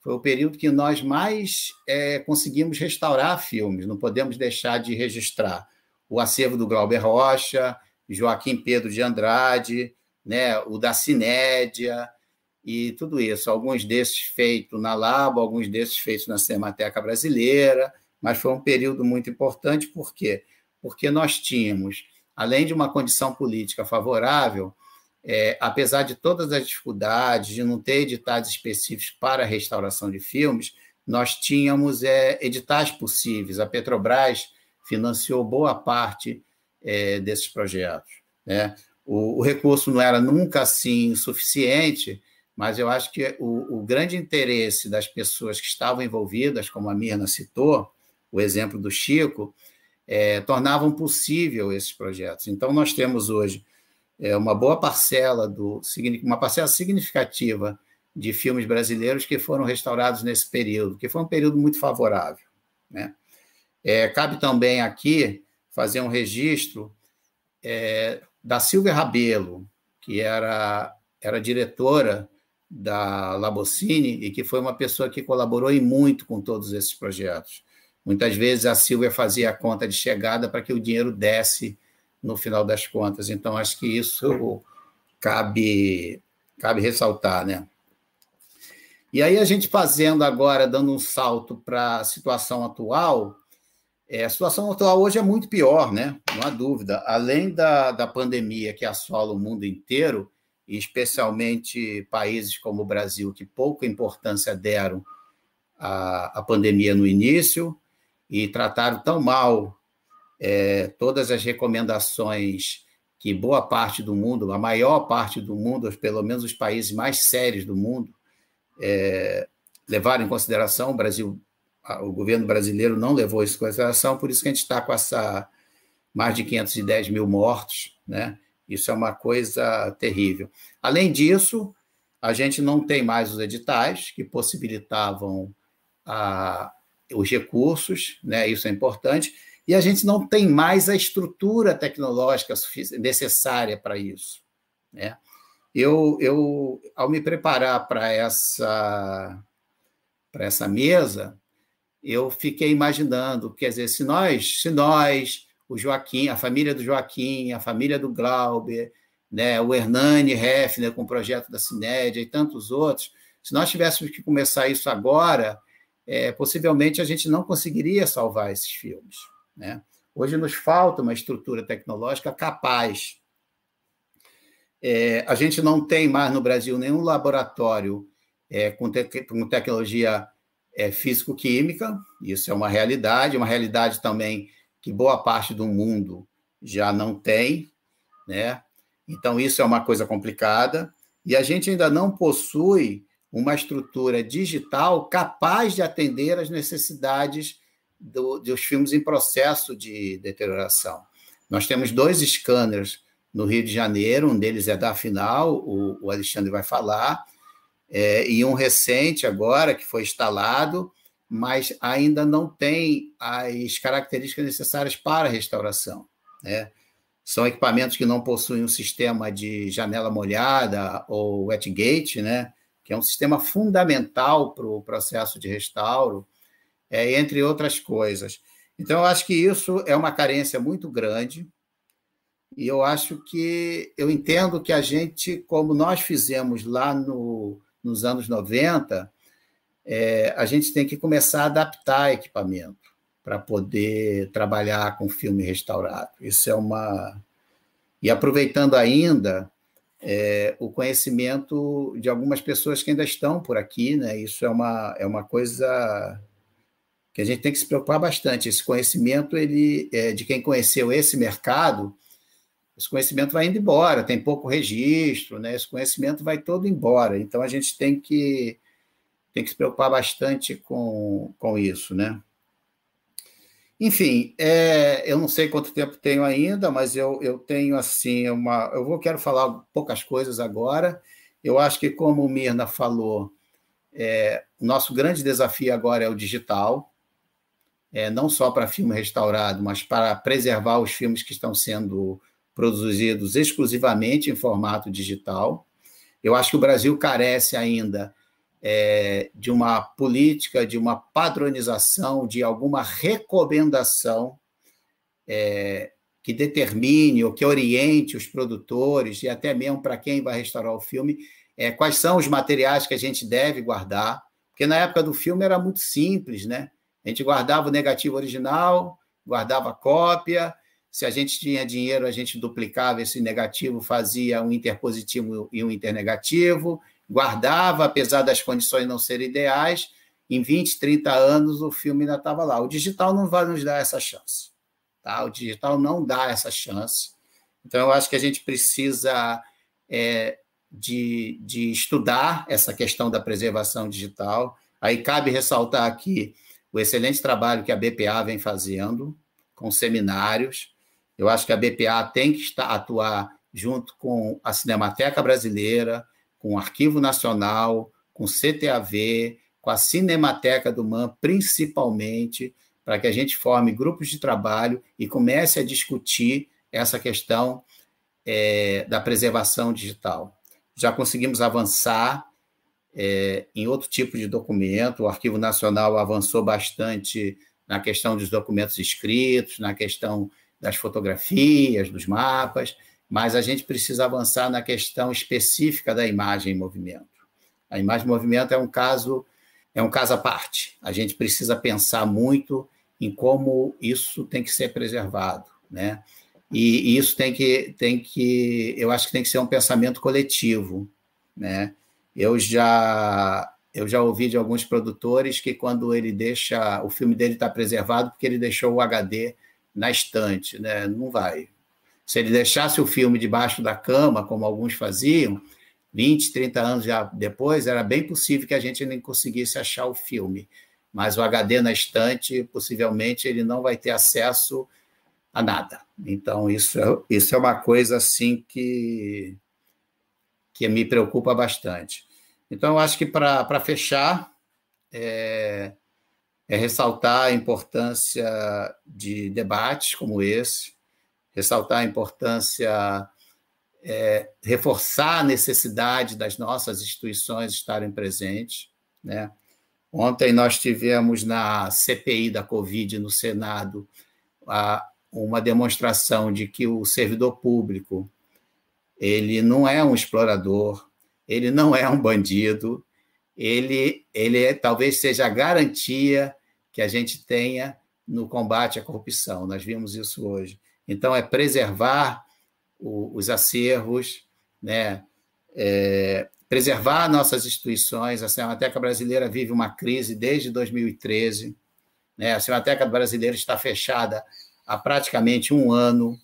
foi o período que nós mais é, conseguimos restaurar filmes, não podemos deixar de registrar o acervo do Glauber Rocha, Joaquim Pedro de Andrade, né, o da Cinédia e tudo isso. Alguns desses feitos na Labo, alguns desses feitos na Cinemateca Brasileira, mas foi um período muito importante, por quê? Porque nós tínhamos, além de uma condição política favorável, é, apesar de todas as dificuldades, de não ter editais específicos para a restauração de filmes, nós tínhamos é, editais possíveis. A Petrobras financiou boa parte é, desses projetos. Né? O, o, recurso não era nunca assim suficiente, mas eu acho que o, o grande interesse das pessoas que estavam envolvidas, como a Mirna citou, o exemplo do Chico, é, tornavam possível esses projetos. Então, nós temos hoje é, uma boa parcela do uma parcela significativa de filmes brasileiros que foram restaurados nesse período, que foi um período muito favorável. Né? É, cabe também aqui fazer um registro é, da Silvia Rabelo, que era, era diretora da Labocine e que foi uma pessoa que colaborou e muito com todos esses projetos. Muitas vezes a Silvia fazia a conta de chegada para que o dinheiro desse no final das contas. Então, acho que isso cabe, cabe ressaltar, né? E aí, a gente fazendo agora, dando um salto para a situação atual, é, a situação atual hoje é muito pior, né? Não há dúvida. Além da, da pandemia que assola o mundo inteiro, e especialmente países como o Brasil, que pouca importância deram à, à pandemia no início e trataram tão mal é, todas as recomendações que boa parte do mundo, a maior parte do mundo, pelo menos os países mais sérios do mundo, é, levaram em consideração. O Brasil, o governo brasileiro não levou isso em consideração, por isso que a gente está com essa mais de 510 mil mortos, né? Isso é uma coisa terrível. Além disso, a gente não tem mais os editais que possibilitavam a, os recursos, né? Isso é importante e a gente não tem mais a estrutura tecnológica necessária para isso. Né? Eu, eu, ao me preparar para essa, essa mesa, eu fiquei imaginando, quer dizer, se nós, se nós, o Joaquim, a família do Joaquim, a família do Glauber, né, o Hernani Hefner com o projeto da Cinédia e tantos outros, se nós tivéssemos que começar isso agora, é, possivelmente a gente não conseguiria salvar esses filmes. Né? Hoje nos falta uma estrutura tecnológica capaz. É, a gente não tem mais no Brasil nenhum laboratório é, com, te com, tecnologia é, físico-química, isso é uma realidade, uma realidade também que boa parte do mundo já não tem, né? Então, isso é uma coisa complicada, e a gente ainda não possui uma estrutura digital capaz de atender às necessidades do, dos filmes em processo de deterioração. Nós temos dois scanners no Rio de Janeiro, um deles é da Final, o, o Alexandre vai falar, é, e um recente agora que foi instalado, mas ainda não tem as características necessárias para a restauração. Né? São equipamentos que não possuem um sistema de janela molhada ou wet gate, né? que é um sistema fundamental para o processo de restauro, é, entre outras coisas. Então, eu acho que isso é uma carência muito grande, e eu acho que eu entendo que a gente, como nós fizemos lá no, nos anos 90, é, a gente tem que começar a adaptar equipamento para poder trabalhar com filme restaurado. Isso é uma. E aproveitando ainda é, o conhecimento de algumas pessoas que ainda estão por aqui, né? Isso é uma, é uma coisa que a gente tem que se preocupar bastante. Esse conhecimento ele é, de quem conheceu esse mercado esse conhecimento vai indo embora, tem pouco registro, né? esse conhecimento vai todo embora. Então, a gente tem que, tem que se preocupar bastante com, com isso. Né? Enfim, é, eu não sei quanto tempo tenho ainda, mas eu, eu tenho assim uma. Eu vou quero falar poucas coisas agora. Eu acho que, como o Mirna falou, é, o nosso grande desafio agora é o digital, é, não só para filme restaurado, mas para preservar os filmes que estão sendo produzidos exclusivamente em formato digital. Eu acho que o Brasil carece ainda é, de uma política, de uma padronização, de alguma recomendação é, que determine ou que oriente os produtores e até mesmo para quem vai restaurar o filme é, quais são os materiais que a gente deve guardar. Porque na época do filme era muito simples, né? A gente guardava o negativo original, guardava a cópia, se a gente tinha dinheiro, a gente duplicava esse negativo, fazia um interpositivo e um internegativo, guardava, apesar das condições não serem ideais, em 20, 30 anos o filme ainda estava lá. O digital não vai nos dar essa chance. Tá? O digital não dá essa chance. Então, eu acho que a gente precisa é, de, de estudar essa questão da preservação digital. Aí cabe ressaltar aqui o excelente trabalho que a BPA vem fazendo com seminários. Eu acho que a BPA tem que estar, atuar junto com a Cinemateca Brasileira, com o Arquivo Nacional, com o CTAV, com a Cinemateca do MAN, principalmente, para que a gente forme grupos de trabalho e comece a discutir essa questão é, da preservação digital. Já conseguimos avançar é, em outro tipo de documento, o Arquivo Nacional avançou bastante na questão dos documentos escritos, na questão das fotografias, dos mapas, mas a gente precisa avançar na questão específica da imagem em movimento. A imagem em movimento é um caso é um caso à parte. A gente precisa pensar muito em como isso tem que ser preservado, né? E, isso tem que tem que eu acho que tem que ser um pensamento coletivo, né? Eu já eu já ouvi de alguns produtores que quando ele deixa o filme dele está preservado porque ele deixou o HD na estante, né? Não vai. Se ele deixasse o filme debaixo da cama, como alguns faziam, 20, 30 anos já depois, era bem possível que a gente nem conseguisse achar o filme. Mas o HD na estante, possivelmente, ele não vai ter acesso a nada. Então, isso é, isso é uma coisa assim que, que me preocupa bastante. Então, eu acho que para fechar, é, é ressaltar a importância de debates como esse, ressaltar a importância, é, reforçar a necessidade das nossas instituições estarem presentes. Né? Ontem nós tivemos na CPI da Covid no Senado a, uma demonstração de que o servidor público ele não é um explorador, ele não é um bandido, ele, ele é, talvez seja a garantia que a gente tenha no combate à corrupção. Nós vimos isso hoje. Então, é preservar o, os acervos, né? É, preservar nossas instituições. A Cinemateca Brasileira vive uma crise desde 2013. Né? A Cinemateca Brasileira está fechada há praticamente um ano.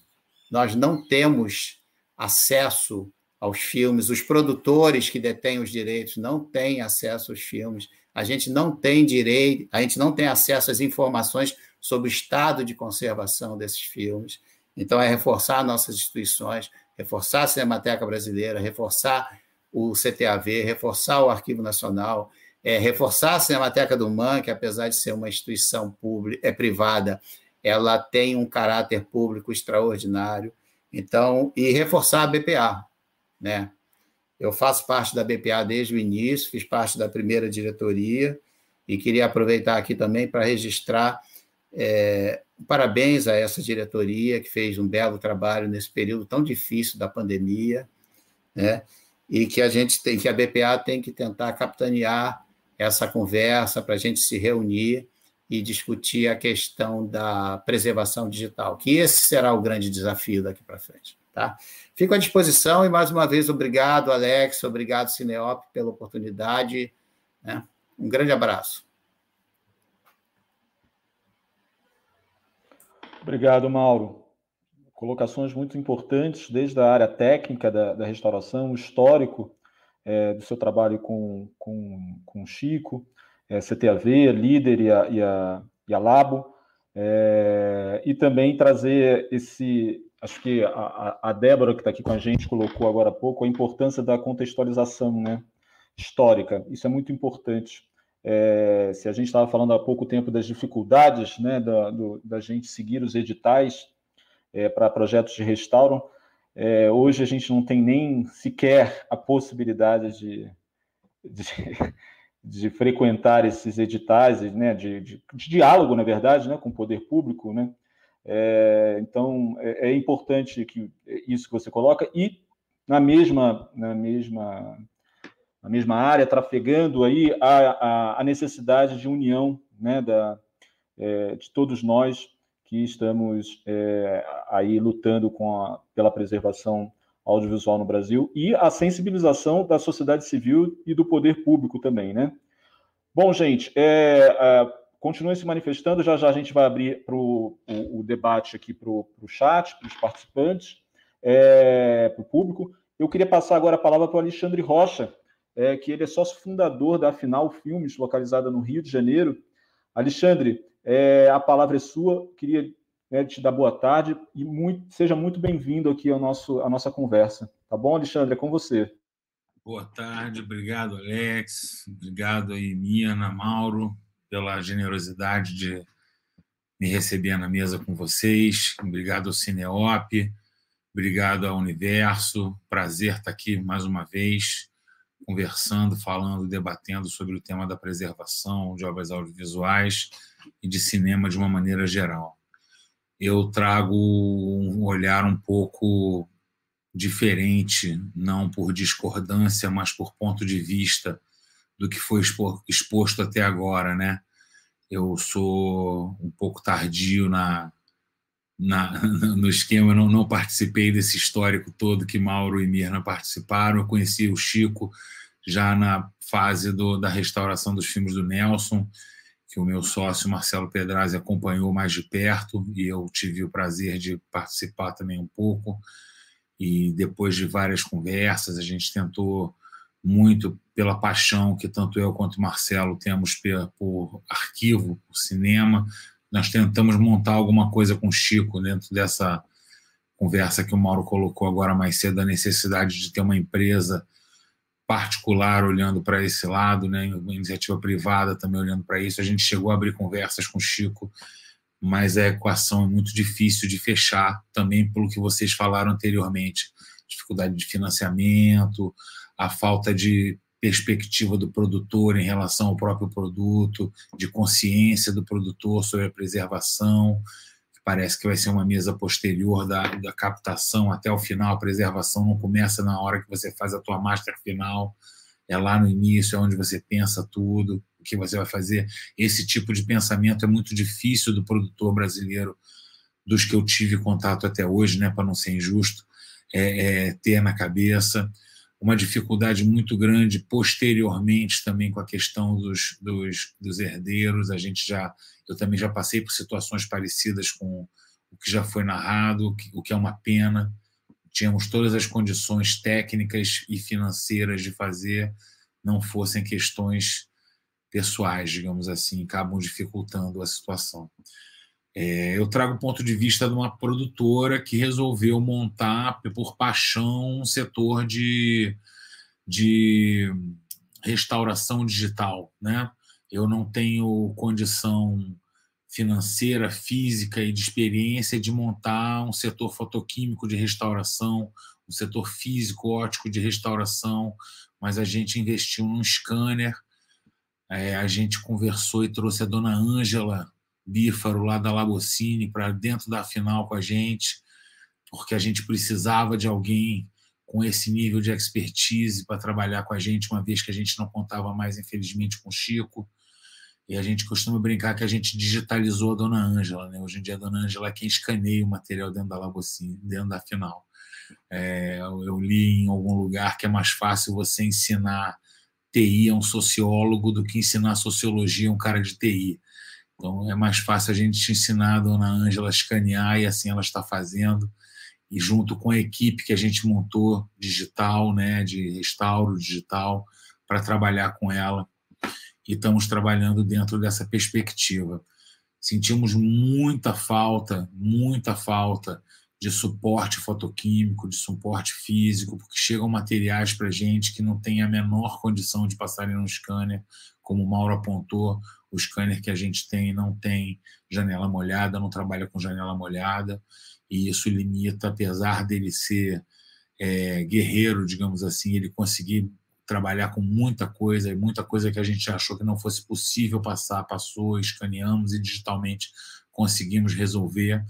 Nós não temos acesso aos filmes, os produtores que detêm os direitos não têm acesso aos filmes a gente não tem direito, a gente não tem acesso às informações sobre o estado de conservação desses filmes. Então, é reforçar nossas instituições, reforçar a Cinemateca Brasileira, reforçar o CTAV, reforçar o Arquivo Nacional, é, reforçar a Cinemateca do MAN, que apesar de ser uma instituição pública, é privada, ela tem um caráter público extraordinário. Então, e reforçar a BPA, né? Eu faço parte da BPA desde o início, fiz parte da primeira diretoria e queria aproveitar aqui também para registrar é, parabéns a essa diretoria que fez um belo trabalho nesse período tão difícil da pandemia, né? E que a gente tem, que a BPA tem que tentar capitanear essa conversa para a gente se reunir e discutir a questão da preservação digital, que esse será o grande desafio daqui para frente. Tá? Fico à disposição e, mais uma vez, obrigado, Alex, obrigado, Cineop, pela oportunidade. Né? Um grande abraço. Obrigado, Mauro. Colocações muito importantes, desde a área técnica da, da restauração, o histórico é, do seu trabalho com, com, com o Chico, é, CTAV, líder e a, e a, e a Labo, é, e também trazer esse. Acho que a, a Débora, que está aqui com a gente, colocou agora há pouco, a importância da contextualização né, histórica. Isso é muito importante. É, se a gente estava falando há pouco tempo das dificuldades né, da, do, da gente seguir os editais é, para projetos de restauro, é, hoje a gente não tem nem sequer a possibilidade de, de de frequentar esses editais, né, de, de, de, diálogo, na verdade, né, com o poder público, né? É, então é, é, importante que isso que você coloca e na mesma na mesma na mesma área trafegando aí a, a, a necessidade de união, né, da é, de todos nós que estamos é, aí lutando com a, pela preservação audiovisual no Brasil e a sensibilização da sociedade civil e do poder público também, né? Bom, gente, é, é, continue se manifestando, já já a gente vai abrir pro, o, o debate aqui para o chat, para os participantes, é, para o público. Eu queria passar agora a palavra para o Alexandre Rocha, é, que ele é sócio fundador da Final Filmes, localizada no Rio de Janeiro. Alexandre, é, a palavra é sua, queria né, te dar boa tarde e muito, seja muito bem-vindo aqui ao nosso, à nossa conversa. Tá bom, Alexandre? É com você. Boa tarde, obrigado, Alex. Obrigado aí, Miana, Mauro, pela generosidade de me receber na mesa com vocês. Obrigado ao Cineop, obrigado ao Universo. Prazer estar aqui mais uma vez, conversando, falando, debatendo sobre o tema da preservação de obras audiovisuais e de cinema de uma maneira geral eu trago um olhar um pouco diferente, não por discordância, mas por ponto de vista do que foi exposto até agora, né? Eu sou um pouco tardio na, na no esquema, não, não participei desse histórico todo que Mauro e Mirna participaram. Eu conheci o Chico já na fase do, da restauração dos filmes do Nelson que o meu sócio Marcelo Pedrazzi acompanhou mais de perto e eu tive o prazer de participar também um pouco. E depois de várias conversas, a gente tentou muito pela paixão que tanto eu quanto Marcelo temos por arquivo, por cinema. Nós tentamos montar alguma coisa com o Chico dentro dessa conversa que o Mauro colocou agora mais cedo, a necessidade de ter uma empresa particular olhando para esse lado, né, uma iniciativa privada também olhando para isso. A gente chegou a abrir conversas com o Chico, mas a equação é muito difícil de fechar, também pelo que vocês falaram anteriormente. Dificuldade de financiamento, a falta de perspectiva do produtor em relação ao próprio produto, de consciência do produtor sobre a preservação parece que vai ser uma mesa posterior da, da captação até o final. A preservação não começa na hora que você faz a tua master final, é lá no início, é onde você pensa tudo, o que você vai fazer. Esse tipo de pensamento é muito difícil do produtor brasileiro, dos que eu tive contato até hoje, né, para não ser injusto, é, é, ter na cabeça. Uma dificuldade muito grande posteriormente também com a questão dos, dos, dos herdeiros. A gente já eu também já passei por situações parecidas com o que já foi narrado, o que é uma pena. Tínhamos todas as condições técnicas e financeiras de fazer, não fossem questões pessoais, digamos assim, acabam dificultando a situação. É, eu trago o ponto de vista de uma produtora que resolveu montar, por paixão, um setor de, de restauração digital, né? eu não tenho condição financeira, física e de experiência de montar um setor fotoquímico de restauração, um setor físico ótico de restauração, mas a gente investiu num scanner, é, a gente conversou e trouxe a dona Ângela Bífaro lá da Labocine para dentro da final com a gente, porque a gente precisava de alguém com esse nível de expertise para trabalhar com a gente, uma vez que a gente não contava mais, infelizmente, com o Chico. E a gente costuma brincar que a gente digitalizou a Dona Ângela. Né? Hoje em dia, a Dona Ângela é quem escaneia o material dentro da Labocine, dentro da final. É, eu li em algum lugar que é mais fácil você ensinar TI a um sociólogo do que ensinar sociologia a um cara de TI. Então, é mais fácil a gente ensinar a Dona Ângela a escanear e assim ela está fazendo. E junto com a equipe que a gente montou digital, né, de restauro digital, para trabalhar com ela e estamos trabalhando dentro dessa perspectiva. Sentimos muita falta, muita falta de suporte fotoquímico, de suporte físico, porque chegam materiais para gente que não tem a menor condição de passarem no scanner, como o Mauro apontou, o scanner que a gente tem não tem janela molhada, não trabalha com janela molhada, e isso limita, apesar dele ser é, guerreiro, digamos assim, ele conseguir trabalhar com muita coisa, e muita coisa que a gente achou que não fosse possível passar, passou, escaneamos e digitalmente conseguimos resolver,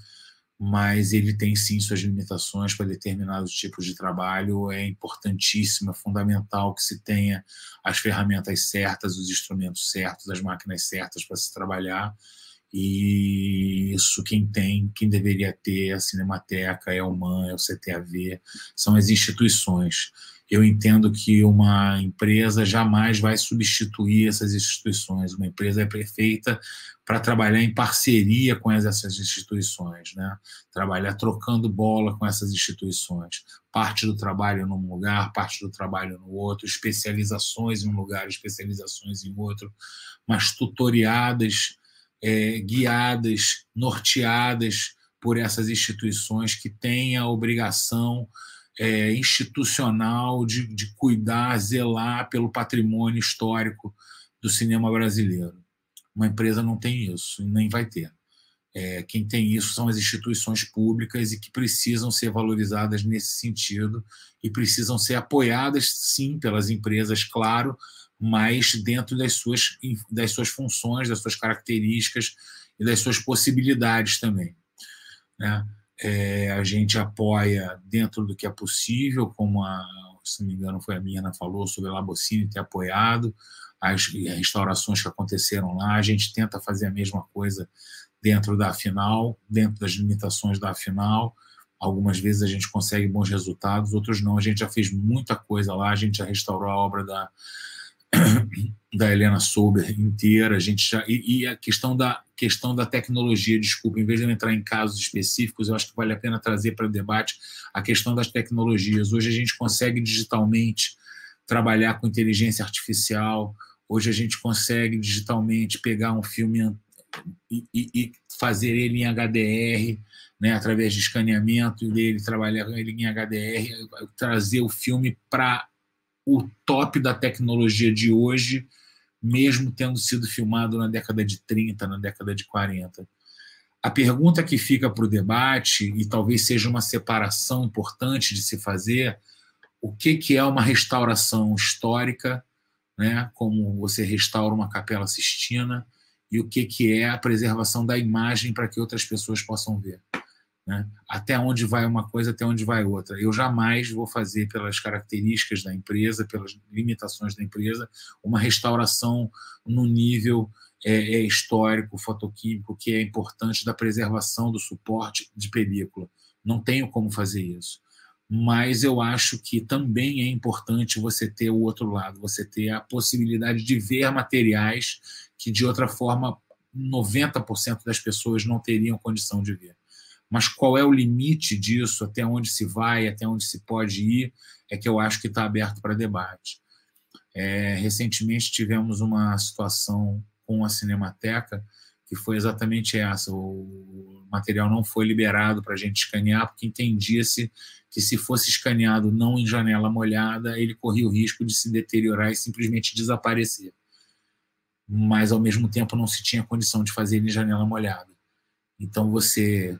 mas ele tem sim suas limitações para determinados tipos de trabalho. É importantíssimo, é fundamental que se tenha as ferramentas certas, os instrumentos certos, as máquinas certas para se trabalhar. E isso quem tem, quem deveria ter, é a Cinemateca, é o MAN, é o CTAV, são as instituições eu entendo que uma empresa jamais vai substituir essas instituições. Uma empresa é perfeita para trabalhar em parceria com essas instituições, né? trabalhar trocando bola com essas instituições. Parte do trabalho num lugar, parte do trabalho no outro, especializações em um lugar, especializações em outro, mas tutoriadas, é, guiadas, norteadas por essas instituições que têm a obrigação é, institucional de, de cuidar, zelar pelo patrimônio histórico do cinema brasileiro. Uma empresa não tem isso, nem vai ter. É, quem tem isso são as instituições públicas e que precisam ser valorizadas nesse sentido e precisam ser apoiadas, sim, pelas empresas, claro, mas dentro das suas, das suas funções, das suas características e das suas possibilidades também. Né? É, a gente apoia dentro do que é possível, como a, se não me engano foi a Miana falou sobre a Labocine ter apoiado as restaurações que aconteceram lá. A gente tenta fazer a mesma coisa dentro da final, dentro das limitações da final. Algumas vezes a gente consegue bons resultados, outros não. A gente já fez muita coisa lá, a gente já restaurou a obra da, da Helena Sober inteira, a gente já e, e, a questão da questão da tecnologia, desculpa, em vez de eu entrar em casos específicos, eu acho que vale a pena trazer para o debate a questão das tecnologias. Hoje a gente consegue digitalmente trabalhar com inteligência artificial. Hoje a gente consegue digitalmente pegar um filme e, e, e fazer ele em HDR, né, através de escaneamento dele, trabalhar ele em HDR, trazer o filme para o top da tecnologia de hoje, mesmo tendo sido filmado na década de 30, na década de 40. A pergunta que fica para o debate, e talvez seja uma separação importante de se fazer, o que, que é uma restauração histórica, né, como você restaura uma capela sistina, e o que, que é a preservação da imagem para que outras pessoas possam ver. Né? Até onde vai uma coisa, até onde vai outra. Eu jamais vou fazer, pelas características da empresa, pelas limitações da empresa, uma restauração no nível é, é, histórico, fotoquímico, que é importante da preservação do suporte de película. Não tenho como fazer isso. Mas eu acho que também é importante você ter o outro lado, você ter a possibilidade de ver materiais que, de outra forma, 90% das pessoas não teriam condição de ver mas qual é o limite disso, até onde se vai, até onde se pode ir, é que eu acho que está aberto para debate. É, recentemente tivemos uma situação com a Cinemateca que foi exatamente essa: o material não foi liberado para a gente escanear, porque entendia-se que se fosse escaneado não em janela molhada, ele corria o risco de se deteriorar e simplesmente desaparecer. mas ao mesmo tempo não se tinha condição de fazer em janela molhada. Então você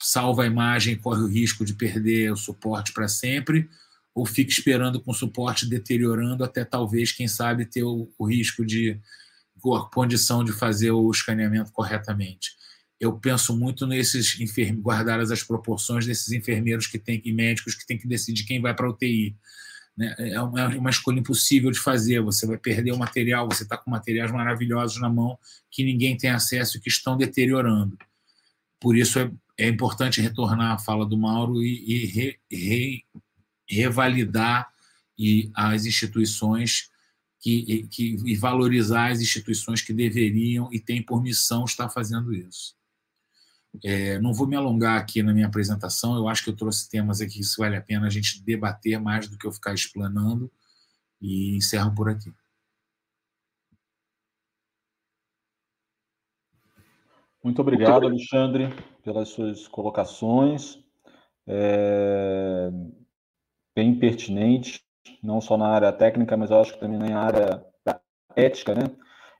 salva a imagem e corre o risco de perder o suporte para sempre, ou fica esperando com o suporte deteriorando até talvez, quem sabe, ter o, o risco de a condição de fazer o escaneamento corretamente. Eu penso muito nesses enfermeiros, guardadas as proporções desses enfermeiros que têm e médicos que têm que decidir quem vai para a UTI. Né? É uma, é uma escolha impossível de fazer. Você vai perder o material, você está com materiais maravilhosos na mão que ninguém tem acesso e que estão deteriorando. Por isso é, é importante retornar à fala do Mauro e, e re, re, revalidar e as instituições que, que, e valorizar as instituições que deveriam e têm por missão estar fazendo isso. É, não vou me alongar aqui na minha apresentação, eu acho que eu trouxe temas aqui que vale a pena a gente debater mais do que eu ficar explanando, e encerro por aqui. Muito obrigado, Alexandre, pelas suas colocações. É, bem pertinente, não só na área técnica, mas eu acho que também na área ética, né?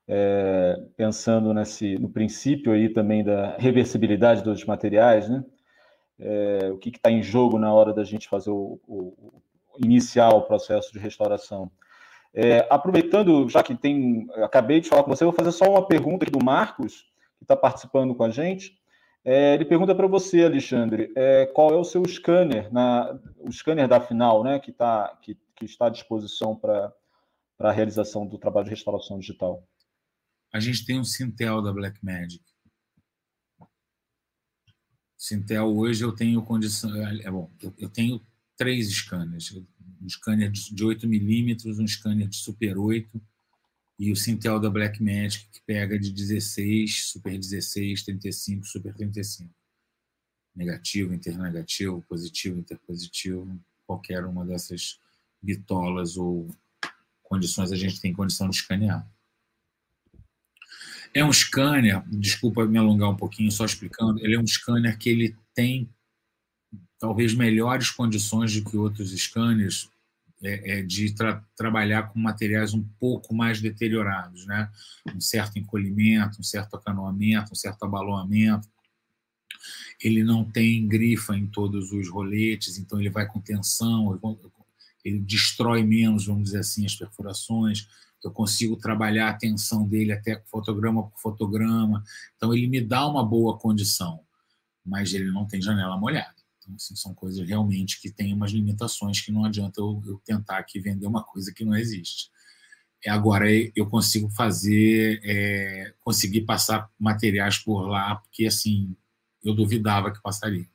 É, pensando nesse, no princípio aí também da reversibilidade dos materiais, né? É, o que está em jogo na hora da gente fazer o, o, o iniciar o processo de restauração. É, aproveitando, já que tem, acabei de falar com você, vou fazer só uma pergunta do Marcos, que está participando com a gente. É, ele pergunta para você, Alexandre, é, qual é o seu scanner, na, o scanner da final, né, que, tá, que, que está à disposição para a realização do trabalho de restauração digital? A gente tem um Sintel da Blackmagic. Sintel, hoje eu tenho condição. É bom, eu, tenho três scanners: um scanner de 8 milímetros, um scanner de Super 8 e o Sintel da Blackmagic, que pega de 16, Super 16, 35, Super 35. Negativo, internegativo, positivo, interpositivo, qualquer uma dessas bitolas ou condições a gente tem condição de escanear. É um scanner, desculpa me alongar um pouquinho só explicando, ele é um scanner que ele tem talvez melhores condições do que outros scanners é, é, de tra trabalhar com materiais um pouco mais deteriorados, né? um certo encolhimento, um certo acanoamento, um certo abalonamento. Ele não tem grifa em todos os roletes, então ele vai com tensão, ele destrói menos, vamos dizer assim, as perfurações. Eu consigo trabalhar a tensão dele até fotograma por fotograma. Então ele me dá uma boa condição, mas ele não tem janela molhada. Então, assim, são coisas realmente que têm umas limitações que não adianta eu, eu tentar aqui vender uma coisa que não existe. É, agora, eu consigo fazer, é, conseguir passar materiais por lá, porque, assim, eu duvidava que passaria.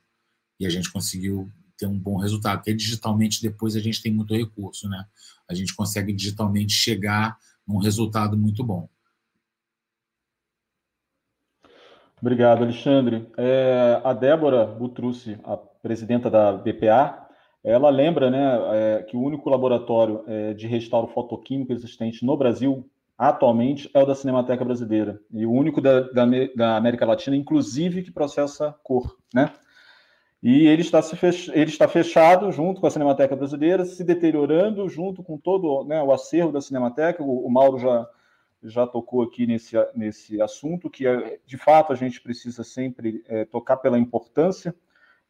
E a gente conseguiu ter um bom resultado, porque digitalmente depois a gente tem muito recurso, né? A gente consegue digitalmente chegar num resultado muito bom. Obrigado, Alexandre. É, a Débora Butrucci, a presidenta da BPA, ela lembra né, é, que o único laboratório é, de restauro fotoquímico existente no Brasil atualmente é o da Cinemateca Brasileira, e o único da, da, da América Latina, inclusive, que processa cor. Né? E ele está, fech... ele está fechado junto com a Cinemateca Brasileira, se deteriorando junto com todo né, o acervo da Cinemateca. O, o Mauro já já tocou aqui nesse, nesse assunto, que é, de fato a gente precisa sempre é, tocar pela importância,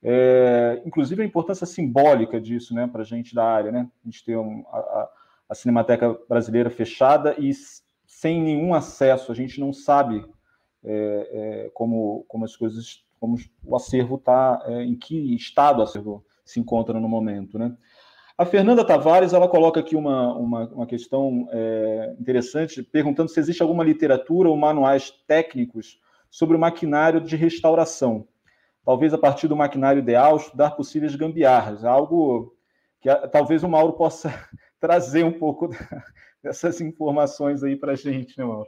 é, inclusive a importância simbólica disso né, para a gente da área. Né? A gente tem um, a, a, Cinemateca Brasileira fechada e sem nenhum acesso, a gente não sabe é, é, como, como as coisas, como o acervo está, é, em que estado o acervo se encontra no momento. Né? A Fernanda Tavares ela coloca aqui uma, uma, uma questão é, interessante, perguntando se existe alguma literatura ou manuais técnicos sobre o maquinário de restauração. Talvez a partir do maquinário ideal, estudar possíveis gambiarras, algo que talvez o Mauro possa trazer um pouco dessas informações aí para a gente, né, Mauro?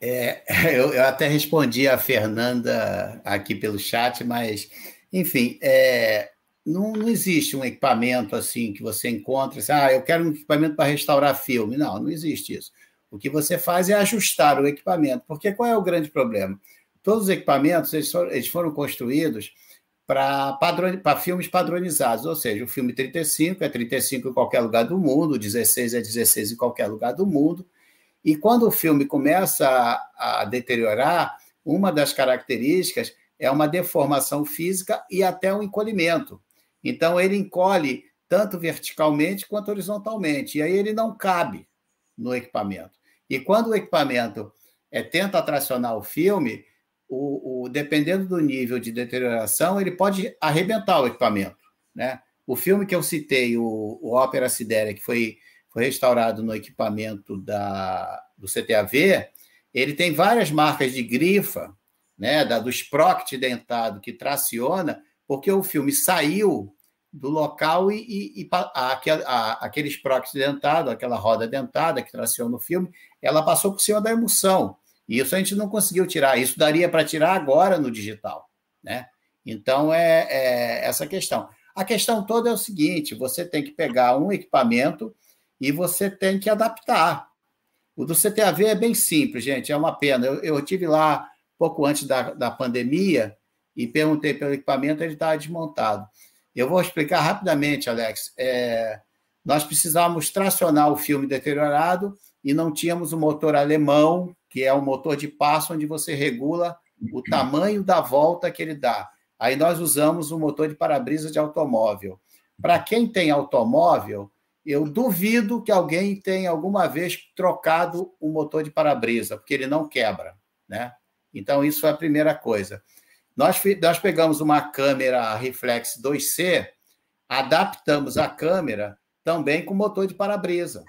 É, eu, eu, até respondi a Fernanda aqui pelo chat, mas, enfim, é, não, não existe um equipamento assim que você encontra, assim, ah, eu quero um equipamento para restaurar filme. Não, não existe isso. O que você faz é ajustar o equipamento, porque qual é o grande problema? Todos os equipamentos eles foram, eles foram construídos para filmes padronizados, ou seja, o filme 35 é 35 em qualquer lugar do mundo, o 16 é 16 em qualquer lugar do mundo, E quando o filme começa a, a deteriorar, uma das características é uma deformação física e até um encolhimento. Então, ele encolhe tanto verticalmente quanto horizontalmente, e aí ele não cabe no equipamento. E quando o equipamento é, tenta tracionar o filme, o, o, dependendo do nível de deterioração, ele pode arrebentar o equipamento. Né? O filme que eu citei, o, o Ópera Sidéria, que foi, foi restaurado no equipamento da, do CTAV, ele tem várias marcas de grifa, né, da, do sprocket dentado que traciona, porque o filme saiu do local e, e, e a, a, aquele sprocket dentado, aquela roda dentada que traciona o filme, ela passou por cima da emulsão. E isso a gente não conseguiu tirar. Isso daria para tirar agora no digital. Né? Então, é, é essa questão. A questão toda é o seguinte: você tem que pegar um equipamento e você tem que adaptar. O do CTAV é bem simples, gente, é uma pena. Eu, eu tive lá pouco antes da, da pandemia e perguntei pelo equipamento, ele estava desmontado. Eu vou explicar rapidamente, Alex. É, nós precisávamos tracionar o filme deteriorado e não tínhamos o motor alemão, que é o motor de passo onde você regula o tamanho da volta que ele dá. Aí nós usamos o motor de para-brisa de automóvel. Para quem tem automóvel, eu duvido que alguém tenha alguma vez trocado o motor de para-brisa, porque ele não quebra, né? Então, isso foi a primeira coisa. Nós, nós pegamos uma câmera reflex 2C, adaptamos a câmera também com motor de para-brisa.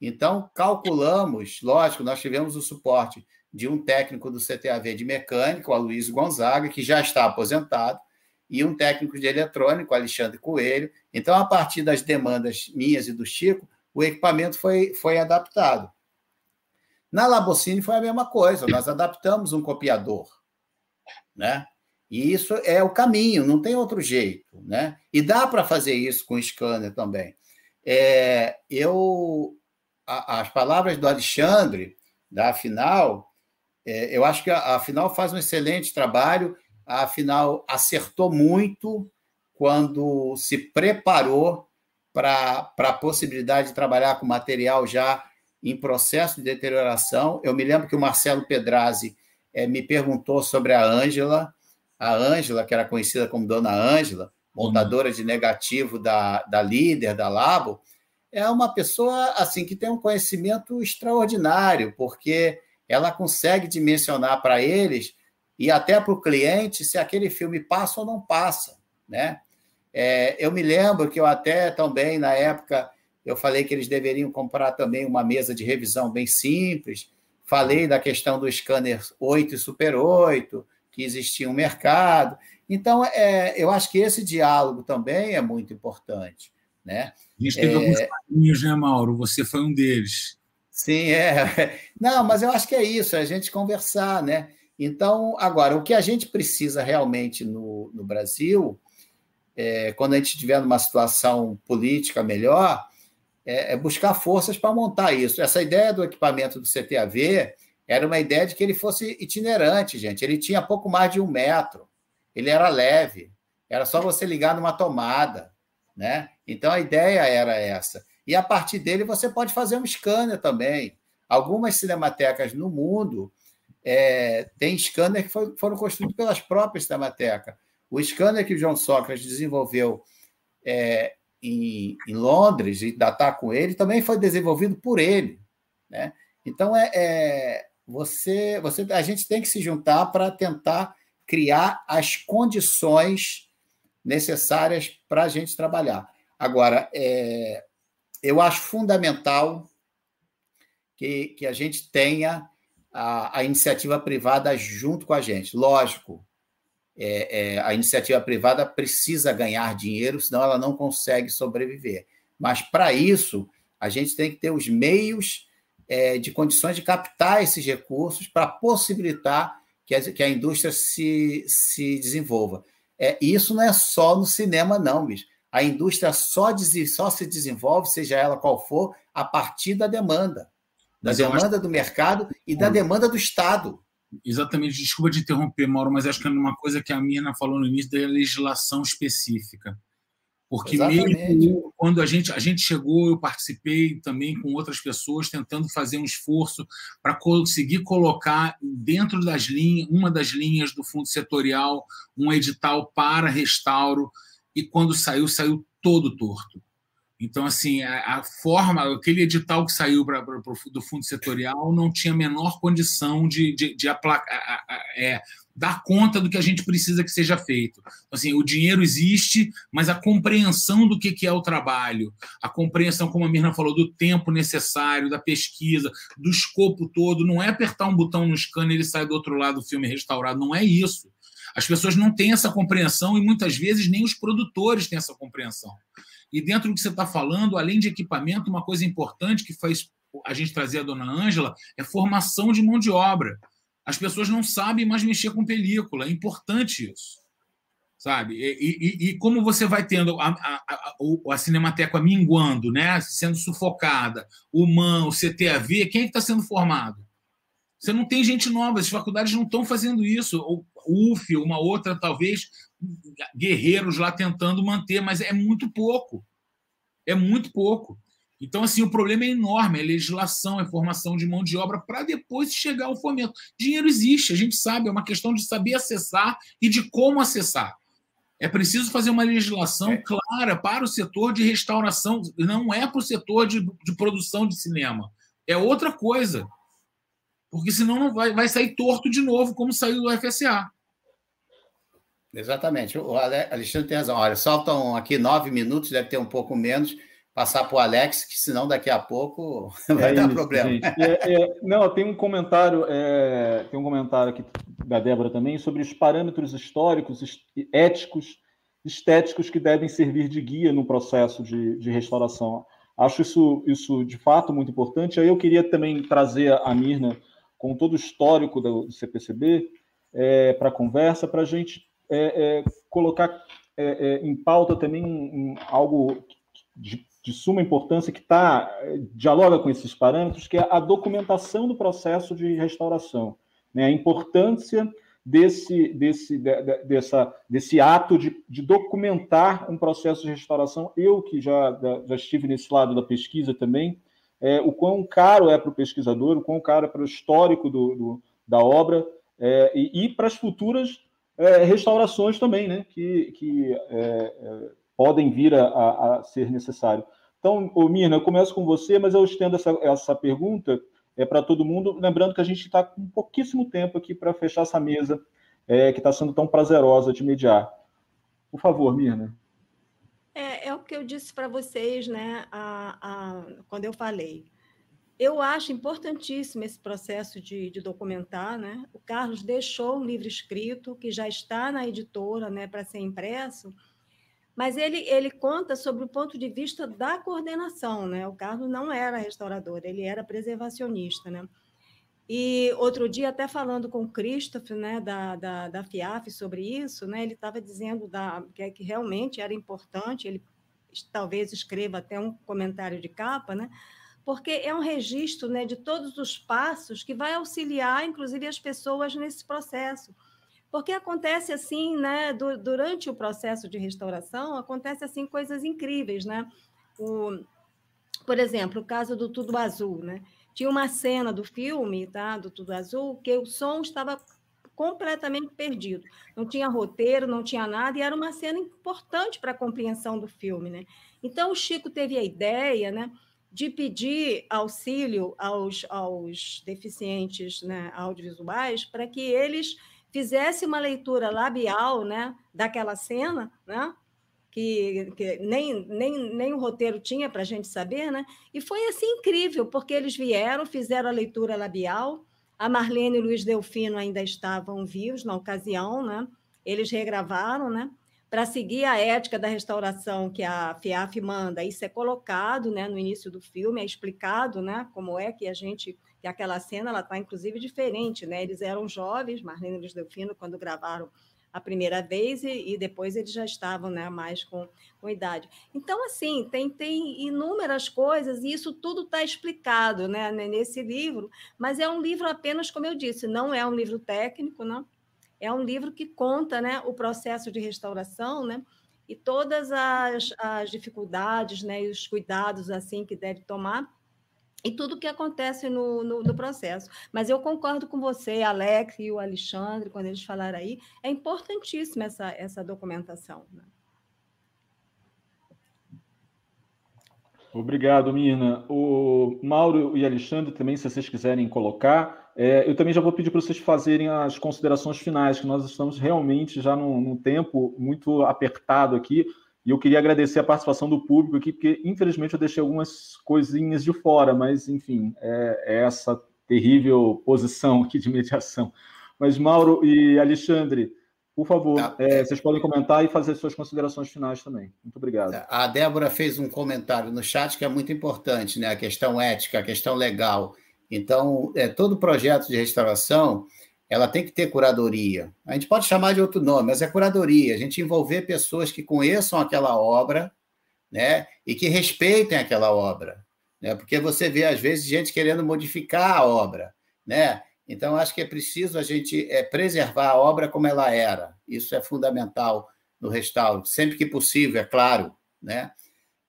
Então, calculamos, lógico, nós tivemos o suporte de um técnico do CTAV de mecânica, o Aloysio Gonzaga, que já está aposentado, e um técnico de eletrônico, Alexandre Coelho. Então, a partir das demandas minhas e do Chico, o equipamento foi, foi adaptado. Na Labocine foi a mesma coisa, nós adaptamos um copiador, né? E isso é o caminho, não tem outro jeito, né? E dá para fazer isso com scanner também. É, eu, a, as palavras do Alexandre, da Final, é, eu acho que a, a Final faz um excelente trabalho, a Final acertou muito quando se preparou para a possibilidade de trabalhar com material já em processo de deterioração. Eu me lembro que o Marcelo Pedrazzi é, me perguntou sobre a Ângela, a Ângela, que era conhecida como Dona Ângela, montadora de negativo da, da líder, da Labo, é uma pessoa assim que tem um conhecimento extraordinário, porque ela consegue dimensionar para eles e até para o cliente se aquele filme passa ou não passa, né? É, eu me lembro que eu até também, na época, eu falei que eles deveriam comprar também uma mesa de revisão bem simples, falei da questão do scanner 8 e Super 8, que existia um mercado. Então, é, eu acho que esse diálogo também é muito importante. Né? A gente teve é... alguns caminhos, né, Mauro? Você foi um deles. Sim, é. Não, mas eu acho que é isso, é a gente conversar, né? Então, agora, o que a gente precisa realmente no, no Brasil, é, quando a gente estiver numa situação política melhor, é, é buscar forças para montar isso. Essa ideia do equipamento do CTAV era uma ideia de que ele fosse itinerante, gente. Ele tinha pouco mais de um metro, ele era leve, era só você ligar numa tomada, né? Então a ideia era essa. E a partir dele você pode fazer um scanner também. Algumas cinematecas no mundo é, têm scanner que foram construídos pelas próprias cinematecas. O scanner que o João Sócrates desenvolveu é, em, em, Londres e datar com ele também foi desenvolvido por ele. Né? Então, é, é você, você, a gente tem que se juntar para tentar criar as condições necessárias para a gente trabalhar. Agora, é, eu acho fundamental que, que a gente tenha a, a iniciativa privada junto com a gente. Lógico, é, é, a iniciativa privada precisa ganhar dinheiro, senão ela não consegue sobreviver. Mas, para isso, a gente tem que ter os meios é, de condições de captar esses recursos para possibilitar que a, que a indústria se, se desenvolva. É, isso não é só no cinema, não, bicho. A indústria só, só se desenvolve, seja ela qual for, a partir da demanda. Da Mas demanda acho... do mercado e da demanda do Estado. Exatamente, desculpa de interromper, Mauro, mas acho que é uma coisa que a Mina falou no início da legislação específica. Porque mesmo quando a gente, a gente chegou, eu participei também com outras pessoas tentando fazer um esforço para conseguir colocar dentro das linhas, uma das linhas do fundo setorial, um edital para restauro, e quando saiu, saiu todo torto. Então, assim, a, a forma, aquele edital que saiu pra, pra, do fundo setorial não tinha a menor condição de, de, de aplacar, é, dar conta do que a gente precisa que seja feito. Assim, o dinheiro existe, mas a compreensão do que, que é o trabalho, a compreensão, como a Mirna falou, do tempo necessário, da pesquisa, do escopo todo, não é apertar um botão no scanner e sair do outro lado do filme restaurado, não é isso. As pessoas não têm essa compreensão e muitas vezes nem os produtores têm essa compreensão. E dentro do que você está falando, além de equipamento, uma coisa importante que faz a gente trazer a dona Ângela é formação de mão de obra. As pessoas não sabem mais mexer com película, é importante isso. Sabe? E, e, e como você vai tendo a, a, a, a, Cinemateca minguando, né? sendo sufocada, o MAN, o CTAV, quem é que está sendo formado? Você não tem gente nova, as faculdades não estão fazendo isso. O UF, uma outra, talvez, guerreiros lá tentando manter, mas é muito pouco. É muito pouco. Então, assim, o problema é enorme, é legislação, é formação de mão de obra para depois chegar ao fomento. Dinheiro existe, a gente sabe, é uma questão de saber acessar e de como acessar. É preciso fazer uma legislação é. clara para o setor de restauração, não é para o setor de, de, produção de cinema. É outra coisa. Porque senão não vai, vai sair torto de novo, como saiu do FSA. Exatamente. O Alexandre tem razão. Olha, faltam aqui nove minutos, deve ter um pouco menos passar para o Alex, que senão daqui a pouco vai é dar isso, problema. É, é, não, tem um comentário, é, tem um comentário aqui da Débora também sobre os parâmetros históricos, éticos, estéticos que devem servir de guia no processo de, de restauração. Acho isso, isso de fato muito importante. Aí eu queria também trazer a Mirna com todo o histórico do, CPCB é, para a conversa, para a gente é, colocar em pauta também um, um, algo de de suma importância que tá, dialoga com esses parâmetros, que é a documentação do processo de restauração. Né? A importância desse, desse, de, dessa, desse ato de, de, documentar um processo de restauração. Eu, que já, já estive nesse lado da pesquisa também, é, o quão caro é para o pesquisador, o quão caro é para o histórico do, do da obra é, e, e, para as futuras é, restaurações também, né? que, que é, é, podem vir a, a, a ser necessário. Então, ô, Mirna, eu começo com você, mas eu estendo essa, essa pergunta é, para todo mundo, lembrando que a gente está com pouquíssimo tempo aqui para fechar essa mesa é, que está sendo tão prazerosa de mediar. Por favor, Mirna. É, é o que eu disse para vocês, né, a, a, quando eu falei. Eu acho importantíssimo esse processo de, de, documentar, né? O Carlos deixou um livro escrito que já está na editora, né, para ser impresso, mas ele, ele conta sobre o ponto de vista da coordenação, né? O Carlos não era restaurador, ele era preservacionista, né? E outro dia, até falando com o Christoph, né, da, da, da FIAF, sobre isso, né, ele estava dizendo da, que, que realmente era importante, ele talvez escreva até um comentário de capa, né, porque é um registro né, de todos os passos que vai auxiliar, inclusive, as pessoas nesse processo. Porque acontece assim, né, do, durante o processo de restauração, acontece assim coisas incríveis, né? O, por exemplo, o caso do Tudo Azul, né? Tinha uma cena do filme, tá, do Tudo Azul, que o som estava completamente perdido. Não tinha roteiro, não tinha nada, e era uma cena importante para a compreensão do filme, né? Então o Chico teve a ideia, né, de pedir auxílio aos, aos deficientes né, audiovisuais para que eles fizesse uma leitura labial né, daquela cena, né, que, que nem, nem, nem o roteiro tinha para a gente saber, né? e foi assim incrível, porque eles vieram, fizeram a leitura labial, a Marlene e o Luiz Delfino ainda estavam vivos na ocasião, né? eles regravaram, né? Para seguir a ética da restauração que a FIAF manda, isso é colocado né, no início do filme, é explicado né, como é que a gente que aquela cena ela está inclusive diferente, né? Eles eram jovens, Marlene e Luiz Delfino, quando gravaram a primeira vez e, e, depois eles já estavam né, mais com, com idade. Então, assim, tem, tem inúmeras coisas e isso tudo está explicado né, nesse livro, mas é um livro apenas, como eu disse, não é um livro técnico, não? É um livro que conta né, o processo de restauração, né? e todas as, as dificuldades né, e os cuidados assim que deve tomar e tudo que acontece no, no, no, processo. Mas eu concordo com você, Alex e o Alexandre, quando eles falaram aí, é importantíssima essa, essa documentação. Né? Obrigado, Mirna. O Mauro e Alexandre também, se vocês quiserem colocar, é, eu também já vou pedir para vocês fazerem as considerações finais, que nós estamos realmente já num, num, tempo muito apertado aqui, e eu queria agradecer a participação do público aqui, porque infelizmente eu deixei algumas coisinhas de fora, mas enfim, é, é essa terrível posição aqui de mediação. Mas Mauro e Alexandre, por favor, tá. é, vocês podem comentar e fazer suas considerações finais também. Muito obrigado. A Débora fez um comentário no chat que é muito importante, né? A questão ética, a questão legal. Então, é, todo projeto de restauração, ela tem que ter curadoria. A gente pode chamar de outro nome, mas é curadoria. A gente envolver pessoas que conheçam aquela obra, né? E que respeitem aquela obra, né? Porque você vê às vezes gente querendo modificar a obra, né? Então, acho que é preciso a gente é, preservar a obra como ela era. Isso é fundamental no restauro, sempre que possível, é claro. Né?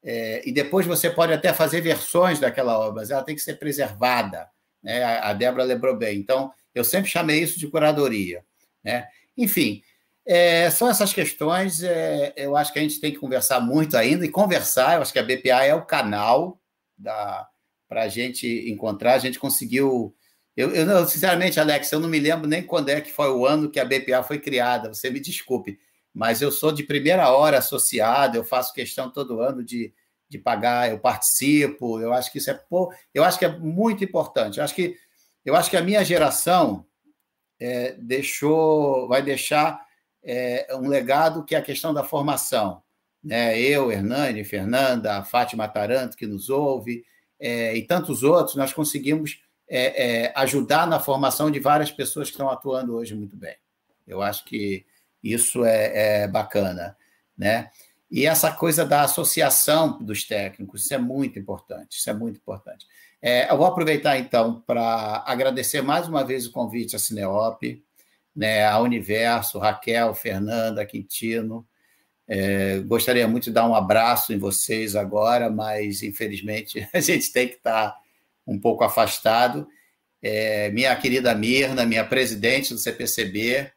É, e depois você pode até fazer versões daquela obra, mas ela tem que ser preservada. Né? A, a Débora lembrou bem. Então, eu sempre chamei isso de curadoria. Né? Enfim, é, são essas questões. É, eu acho que a gente tem que conversar muito ainda e conversar. Eu acho que a BPA é o canal para a gente encontrar. A gente conseguiu eu, eu, sinceramente, Alex, eu não me lembro nem quando é que foi o ano que a BPA foi criada, você me desculpe, mas eu sou de primeira hora associado, eu faço questão todo ano de, de pagar, eu participo, eu acho que isso é eu acho que é muito importante. Eu acho que eu acho que a minha geração é, deixou, vai deixar é, um legado que é a questão da formação. Né? Eu, Hernani, Fernanda, a Fátima Taranto, que nos ouve, é, e tantos outros, nós conseguimos é, é, ajudar na formação de várias pessoas que estão atuando hoje muito bem. Eu acho que isso é, é bacana, né? E essa coisa da associação dos técnicos, isso é muito importante, isso é muito importante. É, eu vou aproveitar, então, para agradecer mais uma vez o convite à Cineop, né, a Universo, Raquel, Fernanda, Quintino. É, gostaria muito de dar um abraço em vocês agora, mas, infelizmente, a gente tem que estar um pouco afastado. É, minha querida Mirna, minha presidente do CPCB,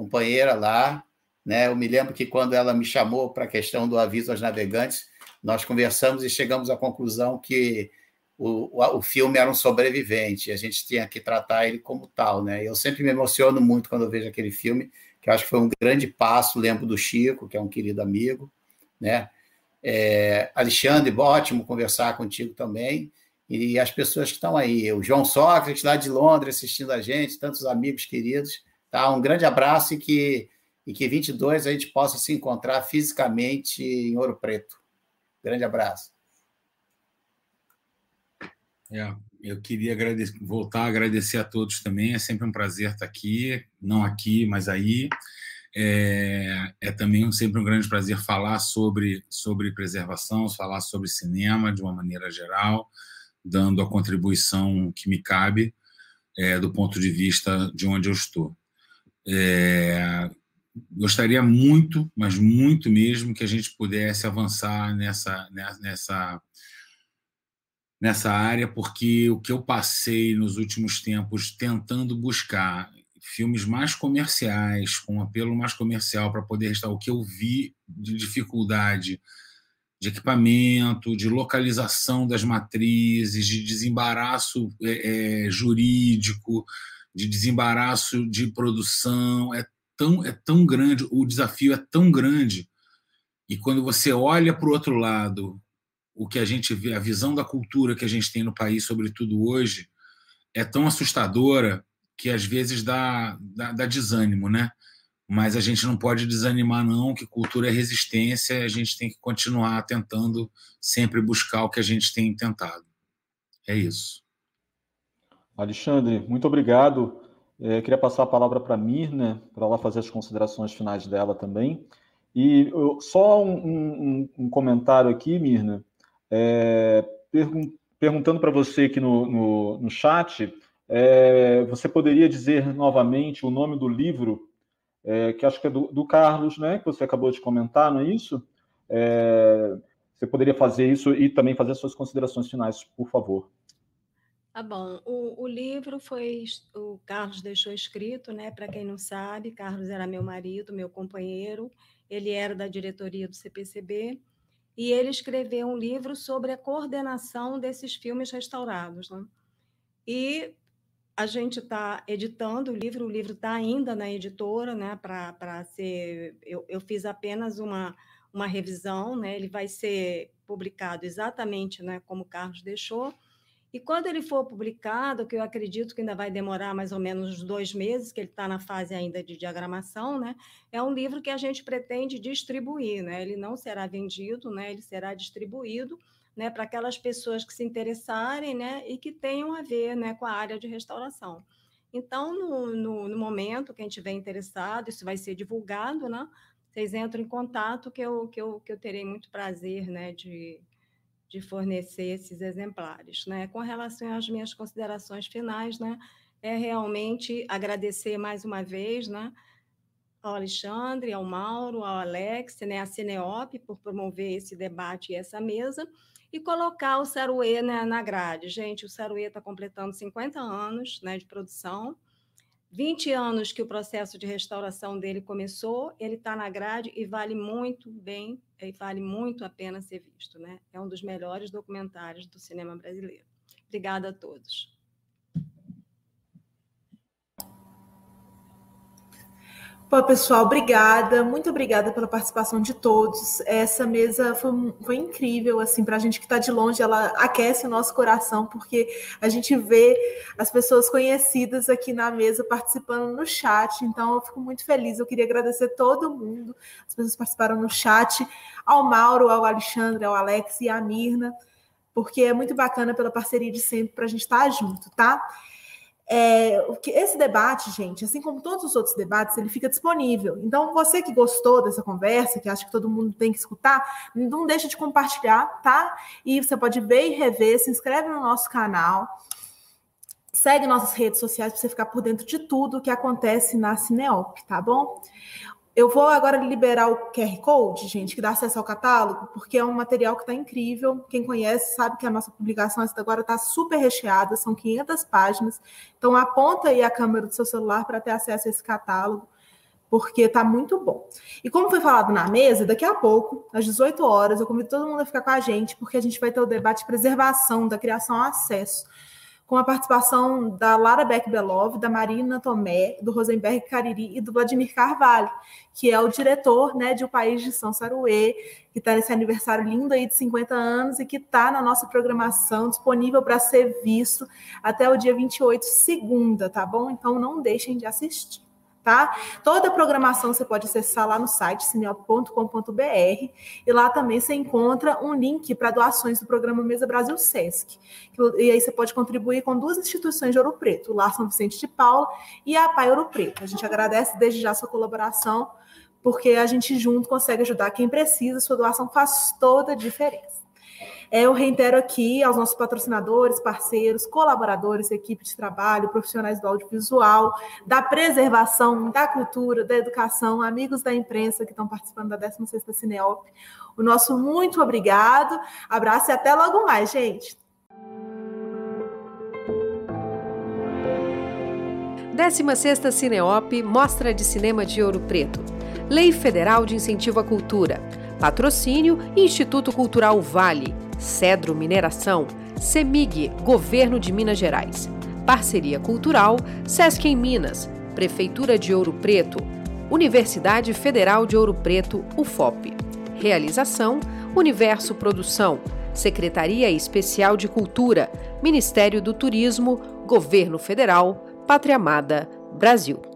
companheira lá, né? Eu me lembro que quando ela me chamou para a questão do aviso aos navegantes, nós conversamos e chegamos à conclusão que o, o, filme era um sobrevivente, a gente tinha que tratar ele como tal, né? Eu sempre me emociono muito quando eu vejo aquele filme, que eu acho que foi um grande passo. Lembro do Chico, que é um querido amigo, né? É, Alexandre, ótimo conversar contigo também e as pessoas que estão aí. O João Sócrates, lá de Londres, assistindo a gente, tantos amigos queridos. Tá? Um grande abraço e que, e que 22 a gente possa se encontrar fisicamente em Ouro Preto. Grande abraço. É, eu queria voltar a agradecer a todos também. É sempre um prazer estar aqui, não aqui, mas aí. É, é, também sempre um grande prazer falar sobre, sobre preservação, falar sobre cinema de uma maneira geral dando a contribuição que me cabe é, do ponto de vista de onde eu estou. É, gostaria muito, mas muito mesmo, que a gente pudesse avançar nessa, nessa, nessa área, porque o que eu passei nos últimos tempos tentando buscar filmes mais comerciais, com apelo mais comercial para poder estar o que eu vi de dificuldade de equipamento, de localização das matrizes, de desembaraço é, é, jurídico, de desembaraço de produção. É tão, é tão grande, o desafio é tão grande. E quando você olha para o outro lado, o que a gente vê, a visão da cultura que a gente tem no país, sobretudo hoje, é tão assustadora que às vezes dá, dá, dá desânimo, né? mas a gente não pode desanimar não, que cultura é resistência, a gente tem que continuar tentando sempre buscar o que a gente tem tentado. É isso. Alexandre, muito obrigado. É, queria passar a palavra para a Mirna, para ela fazer as considerações finais dela também. E eu, só um, um, um, comentário aqui, Mirna, é, pergun perguntando para você aqui no, no, no chat, é, você poderia dizer novamente o nome do livro é, que acho que é do, do, Carlos, né, que você acabou de comentar, não é isso? É, você poderia fazer isso e também fazer as suas considerações finais, por favor. Tá bom. O, o, livro foi o Carlos deixou escrito, né? Para quem não sabe, Carlos era meu marido, meu companheiro. Ele era da diretoria do CPCB e ele escreveu um livro sobre a coordenação desses filmes restaurados, né? E a gente está editando o livro, o livro está ainda na editora, né? Para ser, eu, eu fiz apenas uma uma revisão, né? Ele vai ser publicado exatamente, né? Como o Carlos deixou e quando ele for publicado, que eu acredito que ainda vai demorar mais ou menos dois meses, que ele está na fase ainda de diagramação, né? É um livro que a gente pretende distribuir, né? Ele não será vendido, né? Ele será distribuído, né? Para aquelas pessoas que se interessarem, né? E que tenham a ver, né? Com a área de restauração. Então, no, no, no momento, quem tiver interessado, isso vai ser divulgado, né? Vocês entram em contato que eu, que eu, que eu terei muito prazer, né? De de fornecer esses exemplares. Né? Com relação às minhas considerações finais, né, é realmente agradecer mais uma vez né, ao Alexandre, ao Mauro, ao Alex, né, à Cineop, por promover esse debate e essa mesa, e colocar o Saruê né, na grade. Gente, o Saruê está completando 50 anos né, de produção, 20 anos que o processo de restauração dele começou, ele está na grade e vale muito bem, e vale muito a pena ser visto. Né? É um dos melhores documentários do cinema brasileiro. Obrigada a todos. Pô, pessoal, obrigada, muito obrigada pela participação de todos. Essa mesa foi, foi incrível, assim, para a gente que está de longe, ela aquece o nosso coração, porque a gente vê as pessoas conhecidas aqui na mesa participando no chat, então eu fico muito feliz. Eu queria agradecer todo mundo, as pessoas participaram no chat, ao Mauro, ao Alexandre, ao Alex e à Mirna, porque é muito bacana pela parceria de sempre para a gente estar tá junto, tá? É, esse debate, gente, assim como todos os outros debates, ele fica disponível. Então, você que gostou dessa conversa, que acha que todo mundo tem que escutar, não deixa de compartilhar, tá? E você pode ver e rever, se inscreve no nosso canal, segue nossas redes sociais para você ficar por dentro de tudo que acontece na Cineop, tá bom? Eu vou agora liberar o QR Code, gente, que dá acesso ao catálogo, porque é um material que está incrível. Quem conhece sabe que a nossa publicação agora está super recheada, são 500 páginas. Então, aponta aí a câmera do seu celular para ter acesso a esse catálogo, porque está muito bom. E como foi falado na mesa, daqui a pouco, às 18 horas, eu convido todo mundo a ficar com a gente, porque a gente vai ter o debate de preservação da criação ao acesso com a participação da Lara Beck Belov, da Marina Tomé, do Rosenberg Cariri e do Vladimir Carvalho, que é o diretor né, de O País de São Saruê, que está nesse aniversário lindo aí de 50 anos e que está na nossa programação, disponível para ser visto até o dia 28, segunda, tá bom? Então não deixem de assistir tá? Toda a programação você pode acessar lá no site cineop.com.br e lá também você encontra um link para doações do programa Mesa Brasil Sesc. E aí você pode contribuir com duas instituições de Ouro Preto, o Lar São Vicente de Paula e a Pai Ouro Preto. A gente agradece desde já a sua colaboração, porque a gente junto consegue ajudar quem precisa, sua doação faz toda a diferença. É, eu reitero aqui aos nossos patrocinadores, parceiros, colaboradores, equipe de trabalho, profissionais do audiovisual, da preservação, da cultura, da educação, amigos da imprensa que estão participando da 16ª Cineop. O nosso muito obrigado, abraço e até logo mais, gente. 16ª Cineop Mostra de Cinema de Ouro Preto. Lei Federal de Incentivo à Cultura. Patrocínio Instituto Cultural Vale. Cedro Mineração, CEMIG, Governo de Minas Gerais. Parceria Cultural, Sesc em Minas, Prefeitura de Ouro Preto, Universidade Federal de Ouro Preto, UFOP. Realização, Universo Produção, Secretaria Especial de Cultura, Ministério do Turismo, Governo Federal, Pátria Amada, Brasil.